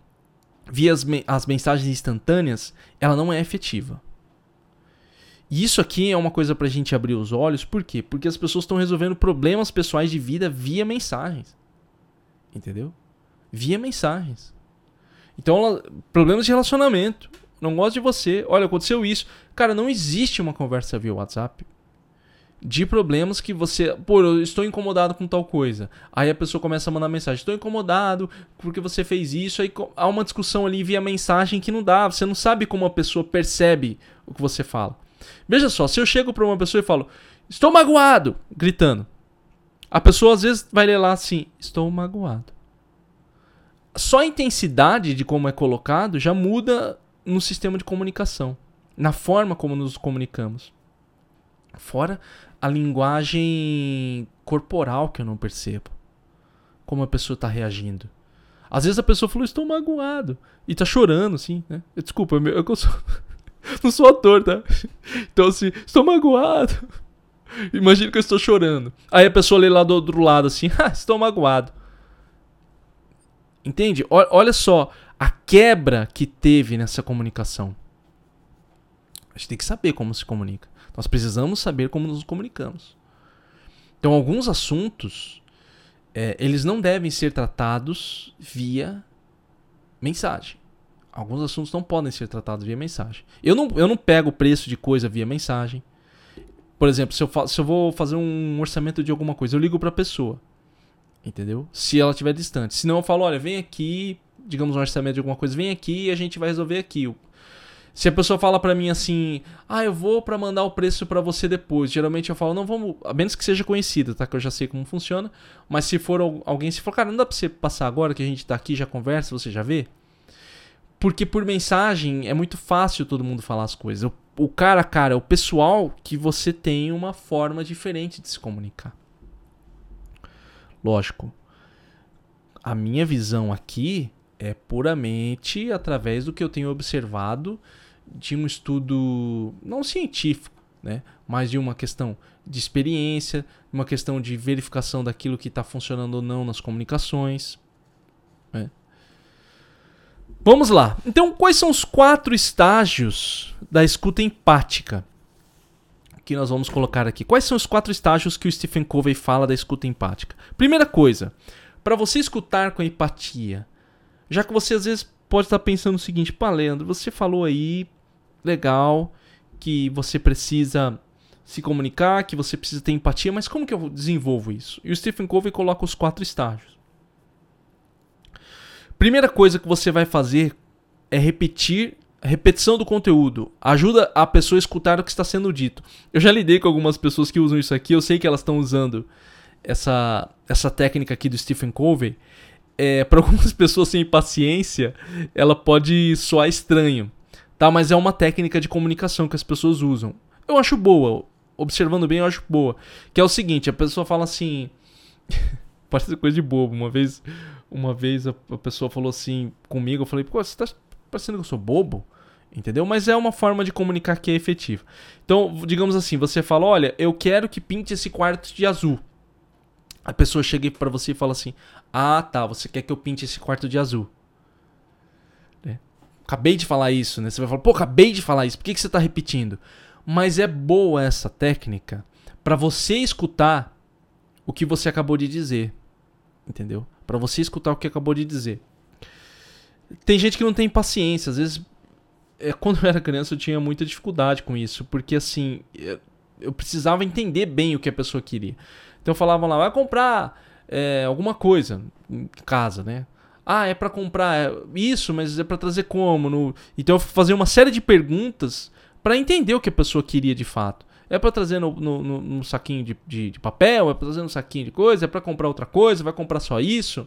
via as, me as mensagens instantâneas, ela não é efetiva. E isso aqui é uma coisa pra gente abrir os olhos, por quê? Porque as pessoas estão resolvendo problemas pessoais de vida via mensagens. Entendeu? Via mensagens. Então, problemas de relacionamento. Não gosto de você. Olha, aconteceu isso. Cara, não existe uma conversa via WhatsApp de problemas que você. Pô, eu estou incomodado com tal coisa. Aí a pessoa começa a mandar mensagem: estou incomodado porque você fez isso. Aí há uma discussão ali via mensagem que não dá. Você não sabe como a pessoa percebe o que você fala. Veja só, se eu chego para uma pessoa e falo: estou magoado, gritando. A pessoa às vezes vai ler lá assim: estou magoado só a intensidade de como é colocado já muda no sistema de comunicação, na forma como nos comunicamos. Fora a linguagem corporal que eu não percebo. Como a pessoa está reagindo. Às vezes a pessoa falou, estou magoado. E tá chorando, assim, né? Desculpa, eu, eu sou, não sou ator, tá? Então, assim, estou magoado. Imagina que eu estou chorando. Aí a pessoa lê lá do outro lado, assim, ah, estou magoado. Entende? Olha só a quebra que teve nessa comunicação. A gente tem que saber como se comunica. Nós precisamos saber como nos comunicamos. Então, alguns assuntos é, eles não devem ser tratados via mensagem. Alguns assuntos não podem ser tratados via mensagem. Eu não, eu não pego o preço de coisa via mensagem. Por exemplo, se eu, se eu vou fazer um orçamento de alguma coisa, eu ligo para a pessoa. Entendeu? Se ela estiver distante. Senão eu falo, olha, vem aqui, digamos um orçamento de alguma coisa, vem aqui e a gente vai resolver aqui. Se a pessoa fala para mim assim, ah, eu vou para mandar o preço para você depois. Geralmente eu falo, não, vamos, a menos que seja conhecida, tá? Que eu já sei como funciona. Mas se for alguém, se for, cara, não dá pra você passar agora que a gente tá aqui, já conversa, você já vê? Porque por mensagem é muito fácil todo mundo falar as coisas. O, o cara cara, o pessoal que você tem uma forma diferente de se comunicar. Lógico, a minha visão aqui É puramente através do que eu tenho observado de um estudo não científico, né? mas de uma questão de experiência, uma questão de verificação daquilo que está funcionando ou não nas comunicações. Né? Vamos lá. Então, quais são os quatro estágios da escuta empática? Que nós vamos colocar aqui. Quais são os quatro estágios que o Stephen Covey fala da escuta empática? Primeira coisa, para você escutar com empatia, já que você às vezes pode estar pensando o seguinte, pá, Leandro, você falou aí, legal, que você precisa se comunicar, que você precisa ter empatia, mas como que eu desenvolvo isso? E o Stephen Covey coloca os quatro estágios. Primeira coisa que você vai fazer é repetir repetição do conteúdo. Ajuda a pessoa a escutar o que está sendo dito. Eu já lidei com algumas pessoas que usam isso aqui, eu sei que elas estão usando essa, essa técnica aqui do Stephen Covey. É, para algumas pessoas sem paciência, ela pode soar estranho, tá? Mas é uma técnica de comunicação que as pessoas usam. Eu acho boa observando bem, eu acho boa. Que é o seguinte, a pessoa fala assim. Parece coisa de bobo. Uma vez, uma vez a, pessoa falou assim comigo, eu falei, pô, você tá parecendo que eu sou bobo? Entendeu? Mas é uma forma de comunicar que é efetiva. Então, digamos assim, você fala, olha, eu quero que pinte esse quarto de azul. A pessoa chega para você e fala assim: Ah, tá, você quer que eu pinte esse quarto de azul. É. Acabei de falar isso, né? Você vai falar, pô, acabei de falar isso, por que, que você está repetindo? Mas é boa essa técnica para você escutar o que você acabou de dizer. Entendeu? Para você escutar o que acabou de dizer. Tem gente que não tem paciência, às vezes é, quando eu era criança eu tinha muita dificuldade com isso, porque assim, eu precisava entender bem o que a pessoa queria. Então eu falava lá, vai comprar é, alguma coisa em casa, né? Ah, é para comprar isso, mas é para trazer como? No... Então eu fazia uma série de perguntas para entender o que a pessoa queria de fato. É para trazer no, no, no, no saquinho de, de, de, papel, é para trazer no saquinho de coisa, é para comprar outra coisa, vai comprar só isso.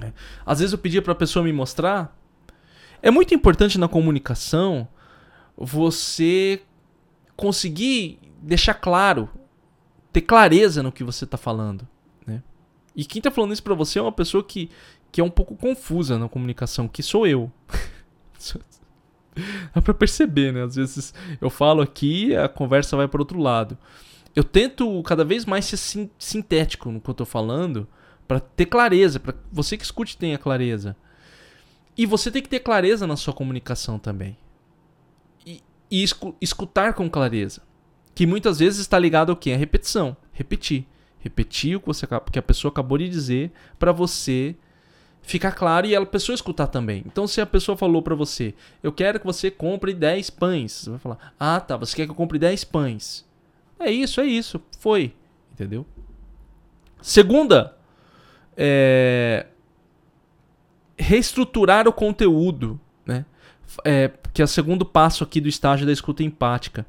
É. Às vezes eu pedia para a pessoa me mostrar. É muito importante na comunicação você conseguir deixar claro, ter clareza no que você está falando. Né? E quem está falando isso para você é uma pessoa que, que é um pouco confusa na comunicação, que sou eu. Dá pra perceber, né? Às vezes eu falo aqui a conversa vai para outro lado. Eu tento cada vez mais ser sintético no que eu tô falando para ter clareza, para você que escute tenha clareza. E você tem que ter clareza na sua comunicação também. E, e escutar com clareza. Que muitas vezes está ligado ao que? A repetição. Repetir. Repetir o que, você, que a pessoa acabou de dizer para você ficar claro e a pessoa escutar também. Então, se a pessoa falou para você, eu quero que você compre 10 pães, você vai falar, ah tá, você quer que eu compre 10 pães. É isso, é isso, foi. Entendeu? Segunda, é... reestruturar o conteúdo, né? É, que é o segundo passo aqui do estágio da escuta empática.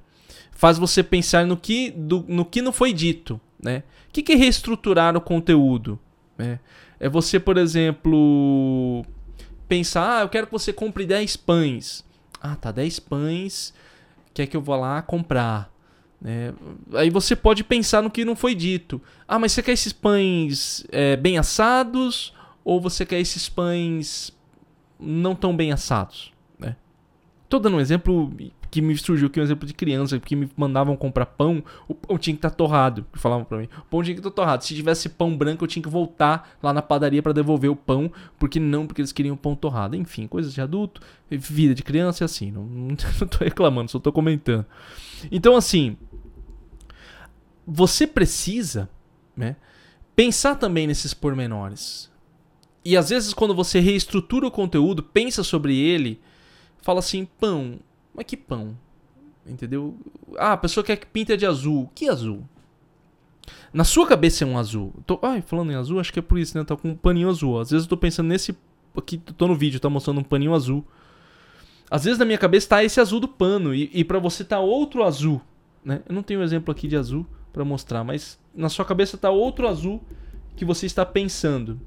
Faz você pensar no que, do, no que não foi dito. Né? O que, que é reestruturar o conteúdo? Né? É você, por exemplo, pensar, ah, eu quero que você compre 10 pães. Ah, tá, 10 pães, quer que eu vá lá comprar. É, aí você pode pensar no que não foi dito. Ah, mas você quer esses pães é, bem assados ou você quer esses pães não tão bem assados? Né? Tô dando um exemplo que me surgiu aqui um exemplo de criança que me mandavam comprar pão, o pão tinha que estar tá torrado, que falavam para mim. O pão tinha que estar tá torrado. Se tivesse pão branco, eu tinha que voltar lá na padaria para devolver o pão, porque não, porque eles queriam pão torrado. Enfim, coisas de adulto, vida de criança é assim, não, não, tô reclamando, só tô comentando. Então assim, você precisa, né, pensar também nesses pormenores. E às vezes quando você reestrutura o conteúdo, pensa sobre ele, fala assim, pão, mas que pão? Entendeu? Ah, a pessoa quer que pinta de azul. Que azul? Na sua cabeça é um azul. Tô, ai, falando em azul, acho que é por isso, né? Tá com um paninho azul. Às vezes eu tô pensando nesse. Aqui, tô no vídeo, tá mostrando um paninho azul. Às vezes na minha cabeça tá esse azul do pano. E, e para você tá outro azul. Né? Eu não tenho um exemplo aqui de azul para mostrar, mas na sua cabeça tá outro azul que você está pensando.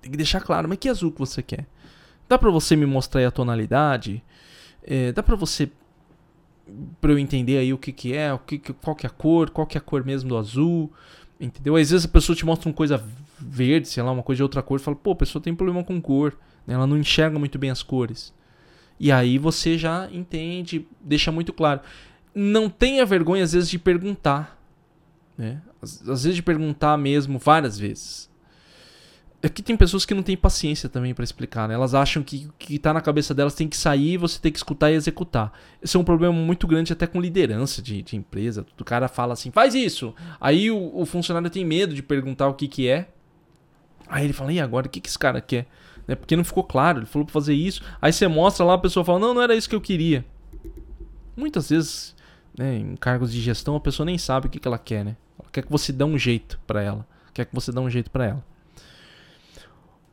Tem que deixar claro, mas que azul que você quer? Dá para você me mostrar aí a tonalidade? É, dá para você para eu entender aí o que que é, o que, qual que é a cor, qual que é a cor mesmo do azul. Entendeu? Às vezes a pessoa te mostra uma coisa verde, sei lá, uma coisa de outra cor, fala, pô, a pessoa tem problema com cor, né? ela não enxerga muito bem as cores. E aí você já entende, deixa muito claro. Não tenha vergonha, às vezes, de perguntar. Né? Às, às vezes de perguntar mesmo, várias vezes. É que tem pessoas que não têm paciência também para explicar, né? Elas acham que o que tá na cabeça delas tem que sair você tem que escutar e executar. Esse é um problema muito grande até com liderança de, de empresa. O cara fala assim, faz isso. Aí o, o, funcionário tem medo de perguntar o que que é. Aí ele fala, e agora, o que que esse cara quer? Né? Porque não ficou claro, ele falou pra fazer isso. Aí você mostra lá, a pessoa fala, não, não era isso que eu queria. Muitas vezes, né, em cargos de gestão, a pessoa nem sabe o que, que ela quer, né? Ela quer que você dê um jeito para ela. Quer que você dê um jeito para ela.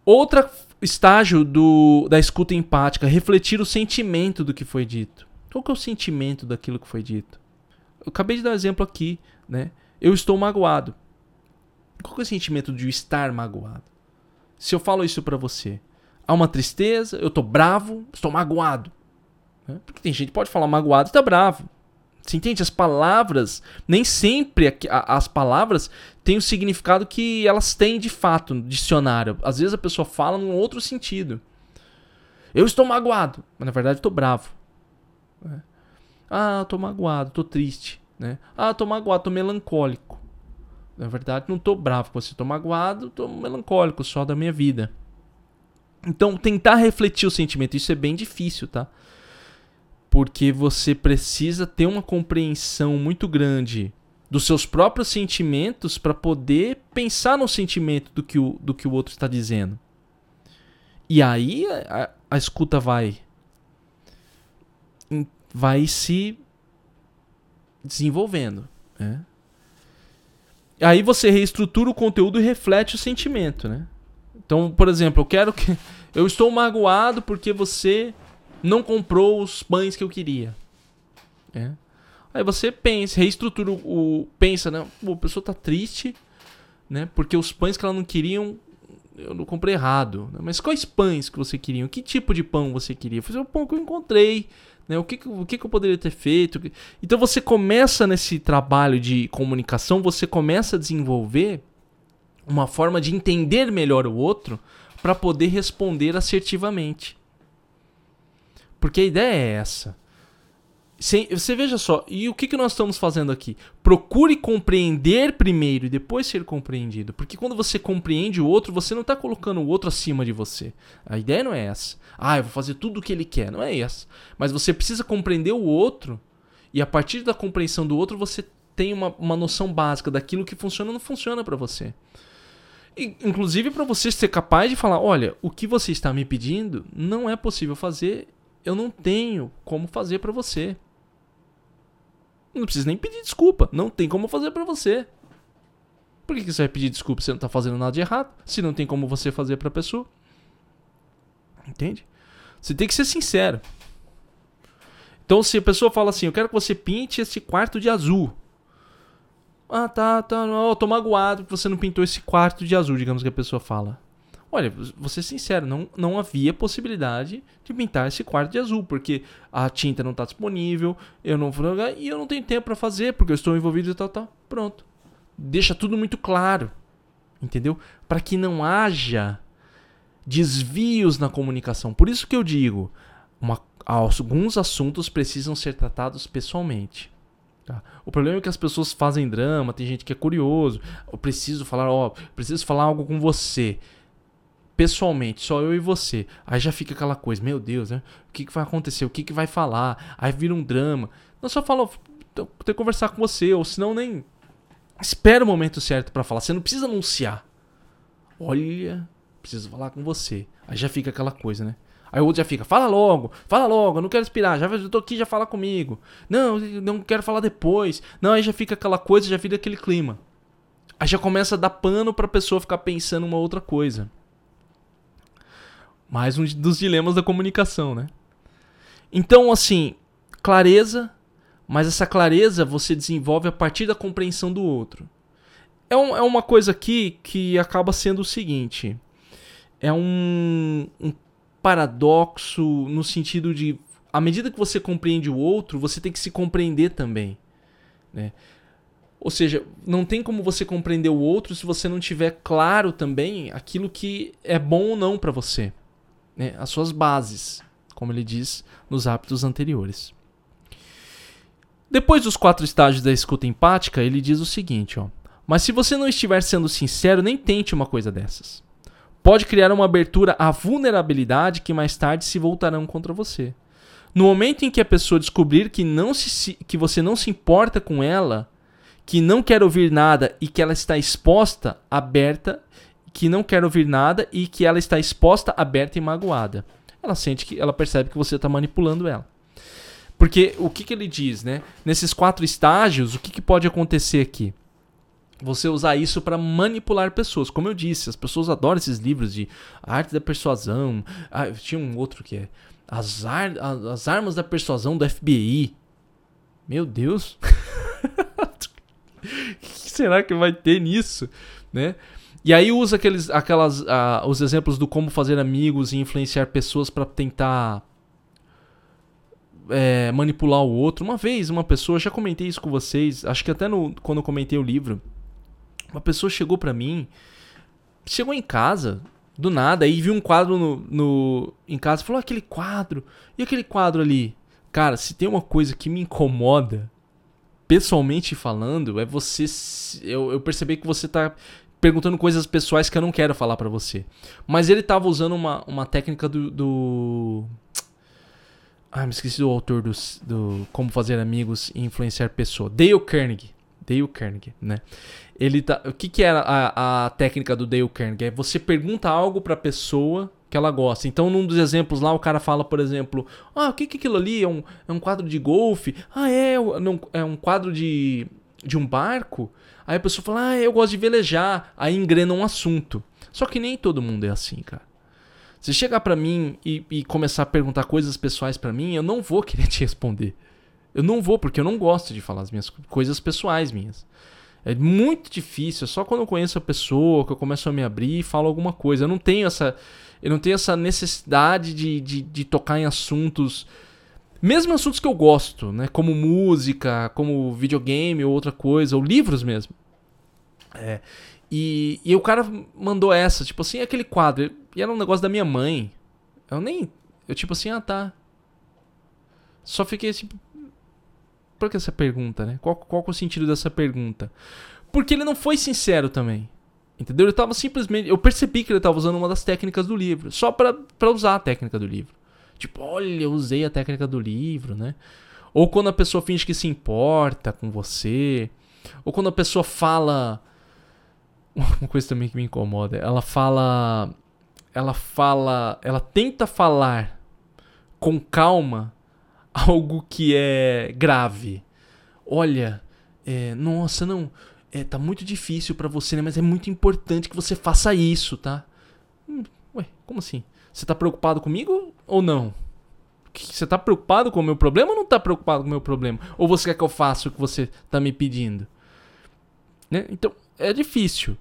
Outro estágio do, da escuta empática, refletir o sentimento do que foi dito. Qual que é o sentimento daquilo que foi dito? Eu acabei de dar um exemplo aqui, né? Eu estou magoado. Qual que é o sentimento de estar magoado? Se eu falo isso para você, há uma tristeza, eu estou bravo, estou magoado. Né? Porque tem gente que pode falar magoado e tá bravo. Você entende? As palavras, nem sempre as palavras têm o significado que elas têm de fato no dicionário. Às vezes a pessoa fala num outro sentido. Eu estou magoado, mas na verdade estou bravo. É. Ah, estou magoado, estou triste. Né? Ah, estou magoado, estou melancólico. Na verdade, não estou bravo com você, estou magoado, estou melancólico só da minha vida. Então, tentar refletir o sentimento, isso é bem difícil, tá? Porque você precisa ter uma compreensão muito grande dos seus próprios sentimentos para poder pensar no sentimento do que o, do que o outro está dizendo. E aí a, a escuta vai vai se desenvolvendo. Né? Aí você reestrutura o conteúdo e reflete o sentimento, né? Então, por exemplo, eu quero que eu estou magoado porque você não comprou os pães que eu queria. É. Aí você pensa, reestrutura o. Pensa, né? Pô, a pessoa tá triste, né? Porque os pães que ela não queria, eu não comprei errado. Né? Mas quais pães que você queria? Que tipo de pão você queria? Foi o pão que eu encontrei. Né? O, que, o que eu poderia ter feito? Então você começa nesse trabalho de comunicação, você começa a desenvolver uma forma de entender melhor o outro para poder responder assertivamente. Porque a ideia é essa. Você veja só, e o que, que nós estamos fazendo aqui? Procure compreender primeiro e depois ser compreendido. Porque quando você compreende o outro, você não está colocando o outro acima de você. A ideia não é essa. Ah, eu vou fazer tudo o que ele quer. Não é essa. Mas você precisa compreender o outro e a partir da compreensão do outro você tem uma, uma noção básica daquilo que funciona ou não funciona para você. E, inclusive para você ser capaz de falar: olha, o que você está me pedindo não é possível fazer eu não tenho como fazer para você. Não precisa nem pedir desculpa. Não tem como fazer para você. Por que, você vai pedir desculpa se não tá fazendo nada de errado? Se não tem como você fazer pra pessoa. Entende? Você tem que ser sincero. Então, se a pessoa fala assim, eu quero que você pinte esse quarto de azul. Ah, tá, tá, eu tô magoado que você não pintou esse quarto de azul, digamos que a pessoa fala. Olha, vou ser sincero, não, não havia possibilidade de pintar esse quarto de azul, porque a tinta não está disponível, eu não vou e eu não tenho tempo para fazer, porque eu estou envolvido e tal, tal. Pronto. Deixa tudo muito claro, entendeu? Para que não haja desvios na comunicação. Por isso que eu digo, uma, alguns assuntos precisam ser tratados pessoalmente. Tá? O problema é que as pessoas fazem drama, tem gente que é curioso. Eu preciso falar, ó, preciso falar algo com você pessoalmente, só eu e você. Aí já fica aquela coisa, meu Deus, né? O que, que vai acontecer? O que, que vai falar? Aí vira um drama. Não só fala, ter que conversar com você, ou senão nem. Espera o momento certo para falar. Você não precisa anunciar. Olha, preciso falar com você. Aí já fica aquela coisa, né? Aí o outro já fica, fala logo, fala logo, eu não quero esperar, já eu tô aqui, já fala comigo. Não, não quero falar depois. Não, aí já fica aquela coisa, já vira aquele clima. Aí já começa a dar pano pra pessoa ficar pensando uma outra coisa. Mais um dos dilemas da comunicação, né? Então, assim, clareza, mas essa clareza você desenvolve a partir da compreensão do outro. É, um, é uma coisa aqui que acaba sendo o seguinte: é um, um paradoxo no sentido de, à medida que você compreende o outro, você tem que se compreender também. Né? Ou seja, não tem como você compreender o outro se você não tiver claro também aquilo que é bom ou não para você. Né? As suas bases, como ele diz nos hábitos anteriores. Depois dos quatro estágios da escuta empática, ele diz o seguinte: ó, Mas se você não estiver sendo sincero, nem tente uma coisa dessas. Pode criar uma abertura à vulnerabilidade que mais tarde se voltarão contra você. No momento em que a pessoa descobrir que, não se, que você não se importa com ela, que não quer ouvir nada e que ela está exposta, aberta, que não quer ouvir nada e que ela está exposta, aberta e magoada. Ela sente que ela percebe que você está manipulando ela. Porque o que, que ele diz, né? Nesses quatro estágios, o que, que pode acontecer aqui? Você usar isso para manipular pessoas. Como eu disse, as pessoas adoram esses livros de arte da persuasão. Ah, tinha um outro que é as, ar as armas da persuasão do FBI. Meu Deus. O que será que vai ter nisso, né? E aí usa aqueles, aquelas, uh, os exemplos do como fazer amigos e influenciar pessoas para tentar é, manipular o outro. Uma vez, uma pessoa, já comentei isso com vocês, acho que até no, quando eu comentei o livro, uma pessoa chegou para mim, chegou em casa, do nada, aí viu um quadro no, no, em casa, falou: aquele quadro, e aquele quadro ali? Cara, se tem uma coisa que me incomoda, pessoalmente falando, é você. Eu, eu percebi que você tá perguntando coisas pessoais que eu não quero falar para você. Mas ele tava usando uma, uma técnica do. do... Ah, me esqueci do autor do, do Como Fazer Amigos e Influenciar Pessoas. Dale Carnegie. Dale Carnegie, né? Ele tá, o que, que era a, a técnica do Dale Carnegie? É você pergunta algo pra pessoa que ela gosta. Então, num dos exemplos lá, o cara fala, por exemplo, ah, o que que é aquilo ali? É um, é um quadro de golfe? Ah, é, é um quadro de, de um barco? Aí a pessoa fala, ah, eu gosto de velejar. Aí engrena um assunto. Só que nem todo mundo é assim, cara. Se chegar para mim e, e, começar a perguntar coisas pessoais para mim, eu não vou querer te responder. Eu não vou, porque eu não gosto de falar as minhas coisas pessoais minhas. É muito difícil, é só quando eu conheço a pessoa que eu começo a me abrir e falo alguma coisa. Eu não tenho essa, eu não tenho essa necessidade de, de, de tocar em assuntos, mesmo assuntos que eu gosto, né? Como música, como videogame ou outra coisa, ou livros mesmo. É, e, e o cara mandou essa, tipo assim, aquele quadro. E era um negócio da minha mãe. Eu nem. Eu, tipo assim, ah tá. Só fiquei assim, por que essa pergunta, né? Qual, qual é o sentido dessa pergunta? Porque ele não foi sincero também. Entendeu? Ele tava simplesmente. Eu percebi que ele tava usando uma das técnicas do livro. Só para usar a técnica do livro. Tipo, olha, eu usei a técnica do livro, né? Ou quando a pessoa finge que se importa com você. Ou quando a pessoa fala. Uma coisa também que me incomoda. Ela fala. Ela fala. Ela tenta falar com calma algo que é grave. Olha, é, nossa, não, é, tá muito difícil para você, né? Mas é muito importante que você faça isso, tá? Hum, ué, como assim? Você tá preocupado comigo ou não? Você tá preocupado com o meu problema ou não tá preocupado com o meu problema? Ou você quer que eu faça o que você tá me pedindo? Né? Então, é difícil.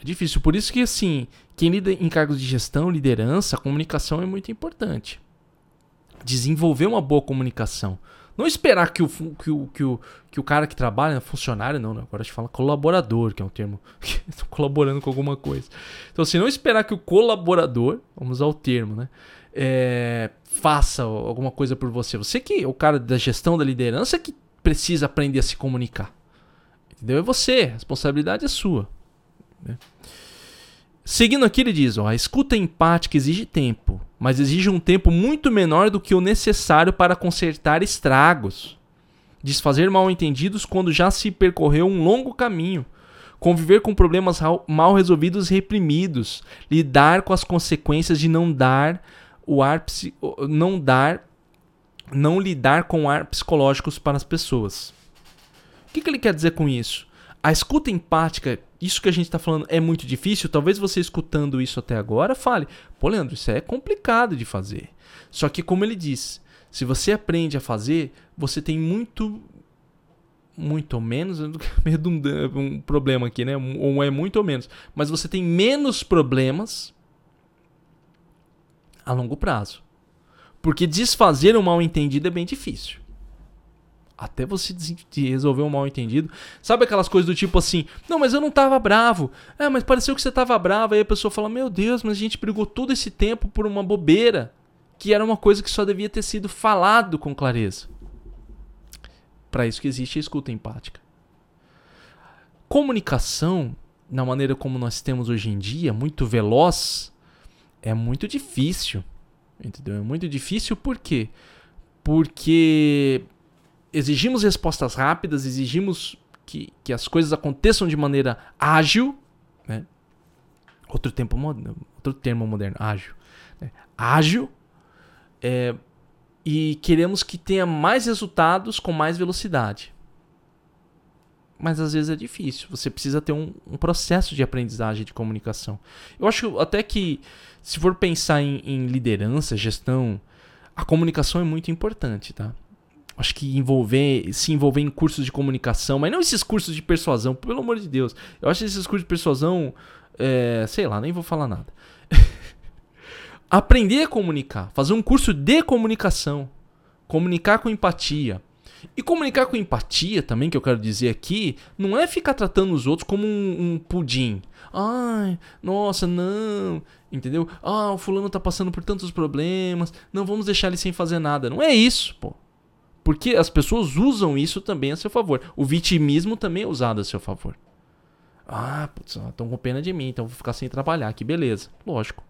É difícil. Por isso que, assim, quem lida em cargos de gestão, liderança, comunicação é muito importante desenvolver uma boa comunicação. Não esperar que o, que o, que o, que o cara que trabalha, funcionário, não, não agora a gente fala colaborador, que é um termo estou colaborando com alguma coisa. Então, assim, não esperar que o colaborador, vamos usar o termo, né? É, faça alguma coisa por você. Você que é o cara da gestão da liderança que precisa aprender a se comunicar. Entendeu? É você, a responsabilidade é sua. Né? Seguindo aqui, ele diz: ó, a escuta empática exige tempo, mas exige um tempo muito menor do que o necessário para consertar estragos, desfazer mal-entendidos quando já se percorreu um longo caminho, conviver com problemas mal resolvidos e reprimidos, lidar com as consequências de não dar o ar não dar não lidar com ar psicológicos para as pessoas. O que, que ele quer dizer com isso? A escuta empática, isso que a gente está falando é muito difícil. Talvez você escutando isso até agora fale: pô, Leandro, isso é complicado de fazer. Só que, como ele diz, se você aprende a fazer, você tem muito. Muito ou menos, redundante, um problema aqui, né? Ou é muito ou menos. Mas você tem menos problemas a longo prazo. Porque desfazer um mal entendido é bem difícil. Até você resolver um mal entendido. Sabe aquelas coisas do tipo assim, não, mas eu não tava bravo. É, mas pareceu que você tava bravo. Aí a pessoa fala, meu Deus, mas a gente brigou todo esse tempo por uma bobeira. Que era uma coisa que só devia ter sido falado com clareza. Para isso que existe a escuta empática. Comunicação, na maneira como nós temos hoje em dia, muito veloz, é muito difícil. Entendeu? É muito difícil por quê? Porque exigimos respostas rápidas, exigimos que, que as coisas aconteçam de maneira ágil, né? outro, tempo, outro termo moderno, ágil. Né? Ágil, é, e queremos que tenha mais resultados com mais velocidade. Mas às vezes é difícil. Você precisa ter um, um processo de aprendizagem de comunicação. Eu acho até que, se for pensar em, em liderança, gestão, a comunicação é muito importante, tá? acho que envolver, se envolver em cursos de comunicação, mas não esses cursos de persuasão, pelo amor de Deus. Eu acho esses cursos de persuasão, é, sei lá, nem vou falar nada. Aprender a comunicar, fazer um curso de comunicação, comunicar com empatia. E comunicar com empatia também, que eu quero dizer aqui, não é ficar tratando os outros como um, um pudim. Ai, nossa, não. Entendeu? Ah, o fulano tá passando por tantos problemas. Não vamos deixar ele sem fazer nada. Não é isso, pô. Porque as pessoas usam isso também a seu favor. O vitimismo também é usado a seu favor. Ah, putz, estão com pena de mim, então vou ficar sem trabalhar. Que beleza. Lógico.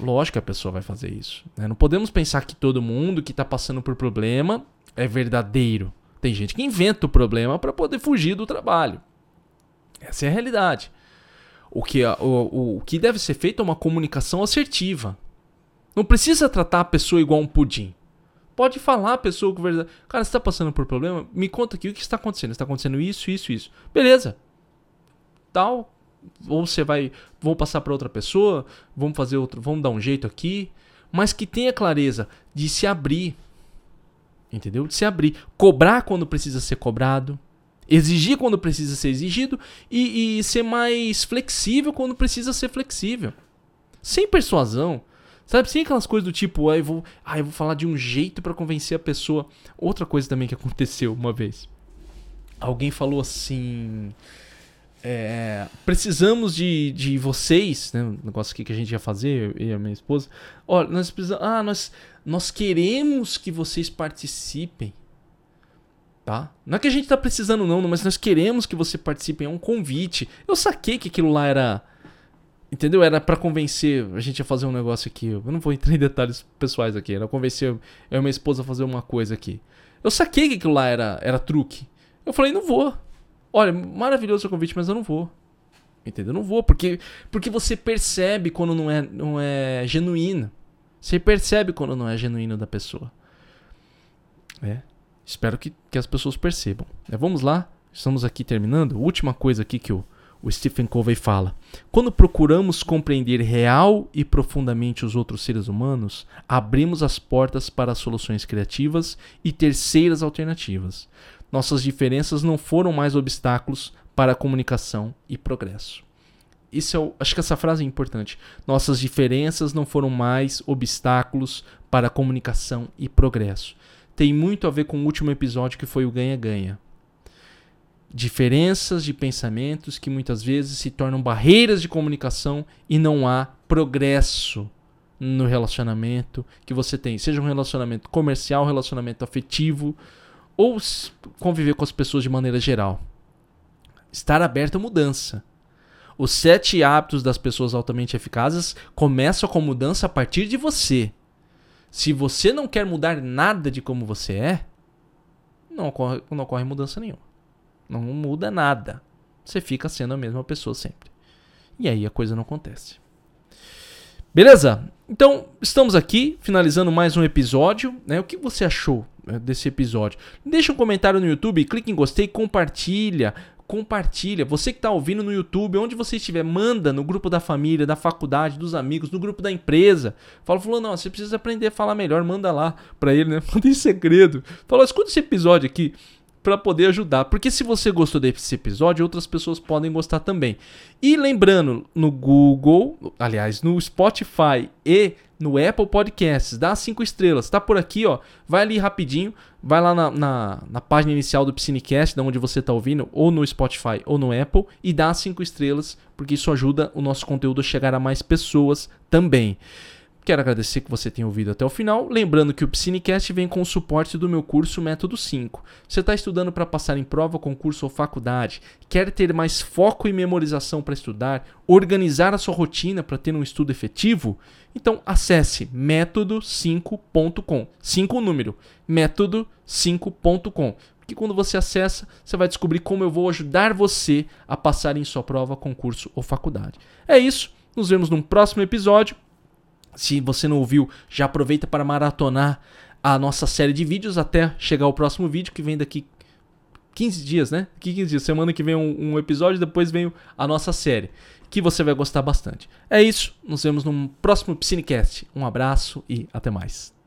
Lógico que a pessoa vai fazer isso. Né? Não podemos pensar que todo mundo que está passando por problema é verdadeiro. Tem gente que inventa o problema para poder fugir do trabalho. Essa é a realidade. O que, o, o, o que deve ser feito é uma comunicação assertiva. Não precisa tratar a pessoa igual um pudim. Pode falar a pessoa com verdade. Cara, você está passando por problema? Me conta aqui o que está acontecendo. Está acontecendo isso, isso, isso. Beleza. Tal. Ou você vai. Vamos passar para outra pessoa. Vamos fazer outro. Vamos dar um jeito aqui. Mas que tenha clareza de se abrir. Entendeu? De se abrir. Cobrar quando precisa ser cobrado. Exigir quando precisa ser exigido. E, e ser mais flexível quando precisa ser flexível. Sem persuasão. Sabe, sem aquelas coisas do tipo, ah, eu vou, ah, eu vou falar de um jeito para convencer a pessoa. Outra coisa também que aconteceu uma vez. Alguém falou assim. É, precisamos de, de vocês, né? Um negócio aqui que a gente ia fazer, eu e a minha esposa. Olha, nós precisamos. Ah, nós, nós queremos que vocês participem. Tá? Não é que a gente tá precisando, não, mas nós queremos que você participe. É um convite. Eu saquei que aquilo lá era Entendeu? Era para convencer a gente a fazer um negócio aqui. Eu não vou entrar em detalhes pessoais aqui. Era convencer eu e minha esposa a fazer uma coisa aqui. Eu saquei que aquilo lá era, era truque. Eu falei, não vou. Olha, maravilhoso o convite, mas eu não vou. Entendeu? Eu não vou, porque, porque você percebe quando não é, não é genuíno. Você percebe quando não é genuíno da pessoa. É. Espero que, que as pessoas percebam. É, vamos lá. Estamos aqui terminando. Última coisa aqui que eu o Stephen Covey fala: quando procuramos compreender real e profundamente os outros seres humanos, abrimos as portas para soluções criativas e terceiras alternativas. Nossas diferenças não foram mais obstáculos para a comunicação e progresso. Isso é, acho que essa frase é importante. Nossas diferenças não foram mais obstáculos para a comunicação e progresso. Tem muito a ver com o último episódio que foi o ganha-ganha diferenças de pensamentos que muitas vezes se tornam barreiras de comunicação e não há progresso no relacionamento que você tem, seja um relacionamento comercial, relacionamento afetivo ou conviver com as pessoas de maneira geral. Estar aberto à mudança. Os sete hábitos das pessoas altamente eficazes começam com mudança a partir de você. Se você não quer mudar nada de como você é, não ocorre, não ocorre mudança nenhuma. Não muda nada. Você fica sendo a mesma pessoa sempre. E aí a coisa não acontece. Beleza? Então, estamos aqui finalizando mais um episódio. Né? O que você achou desse episódio? Deixa um comentário no YouTube, clique em gostei, compartilha. Compartilha. Você que está ouvindo no YouTube, onde você estiver, manda no grupo da família, da faculdade, dos amigos, no grupo da empresa. Fala, falou, não, você precisa aprender a falar melhor, manda lá para ele, né? Manda em segredo. Fala, escuta esse episódio aqui para poder ajudar. Porque se você gostou desse episódio, outras pessoas podem gostar também. E lembrando, no Google, aliás, no Spotify e no Apple Podcasts, dá cinco estrelas. Tá por aqui, ó. Vai ali rapidinho, vai lá na, na, na página inicial do Piscinecast, da onde você está ouvindo, ou no Spotify ou no Apple, e dá cinco estrelas, porque isso ajuda o nosso conteúdo a chegar a mais pessoas também. Quero agradecer que você tenha ouvido até o final. Lembrando que o Piscinecast vem com o suporte do meu curso Método 5. Você está estudando para passar em prova, concurso ou faculdade? Quer ter mais foco e memorização para estudar? Organizar a sua rotina para ter um estudo efetivo? Então acesse método5.com. 5 o número. método5.com. Porque quando você acessa, você vai descobrir como eu vou ajudar você a passar em sua prova, concurso ou faculdade. É isso. Nos vemos num próximo episódio. Se você não ouviu, já aproveita para maratonar a nossa série de vídeos até chegar o próximo vídeo que vem daqui 15 dias, né? 15 dias. Semana que vem um, um episódio, depois vem a nossa série, que você vai gostar bastante. É isso, nos vemos no próximo Piscinecast. Um abraço e até mais.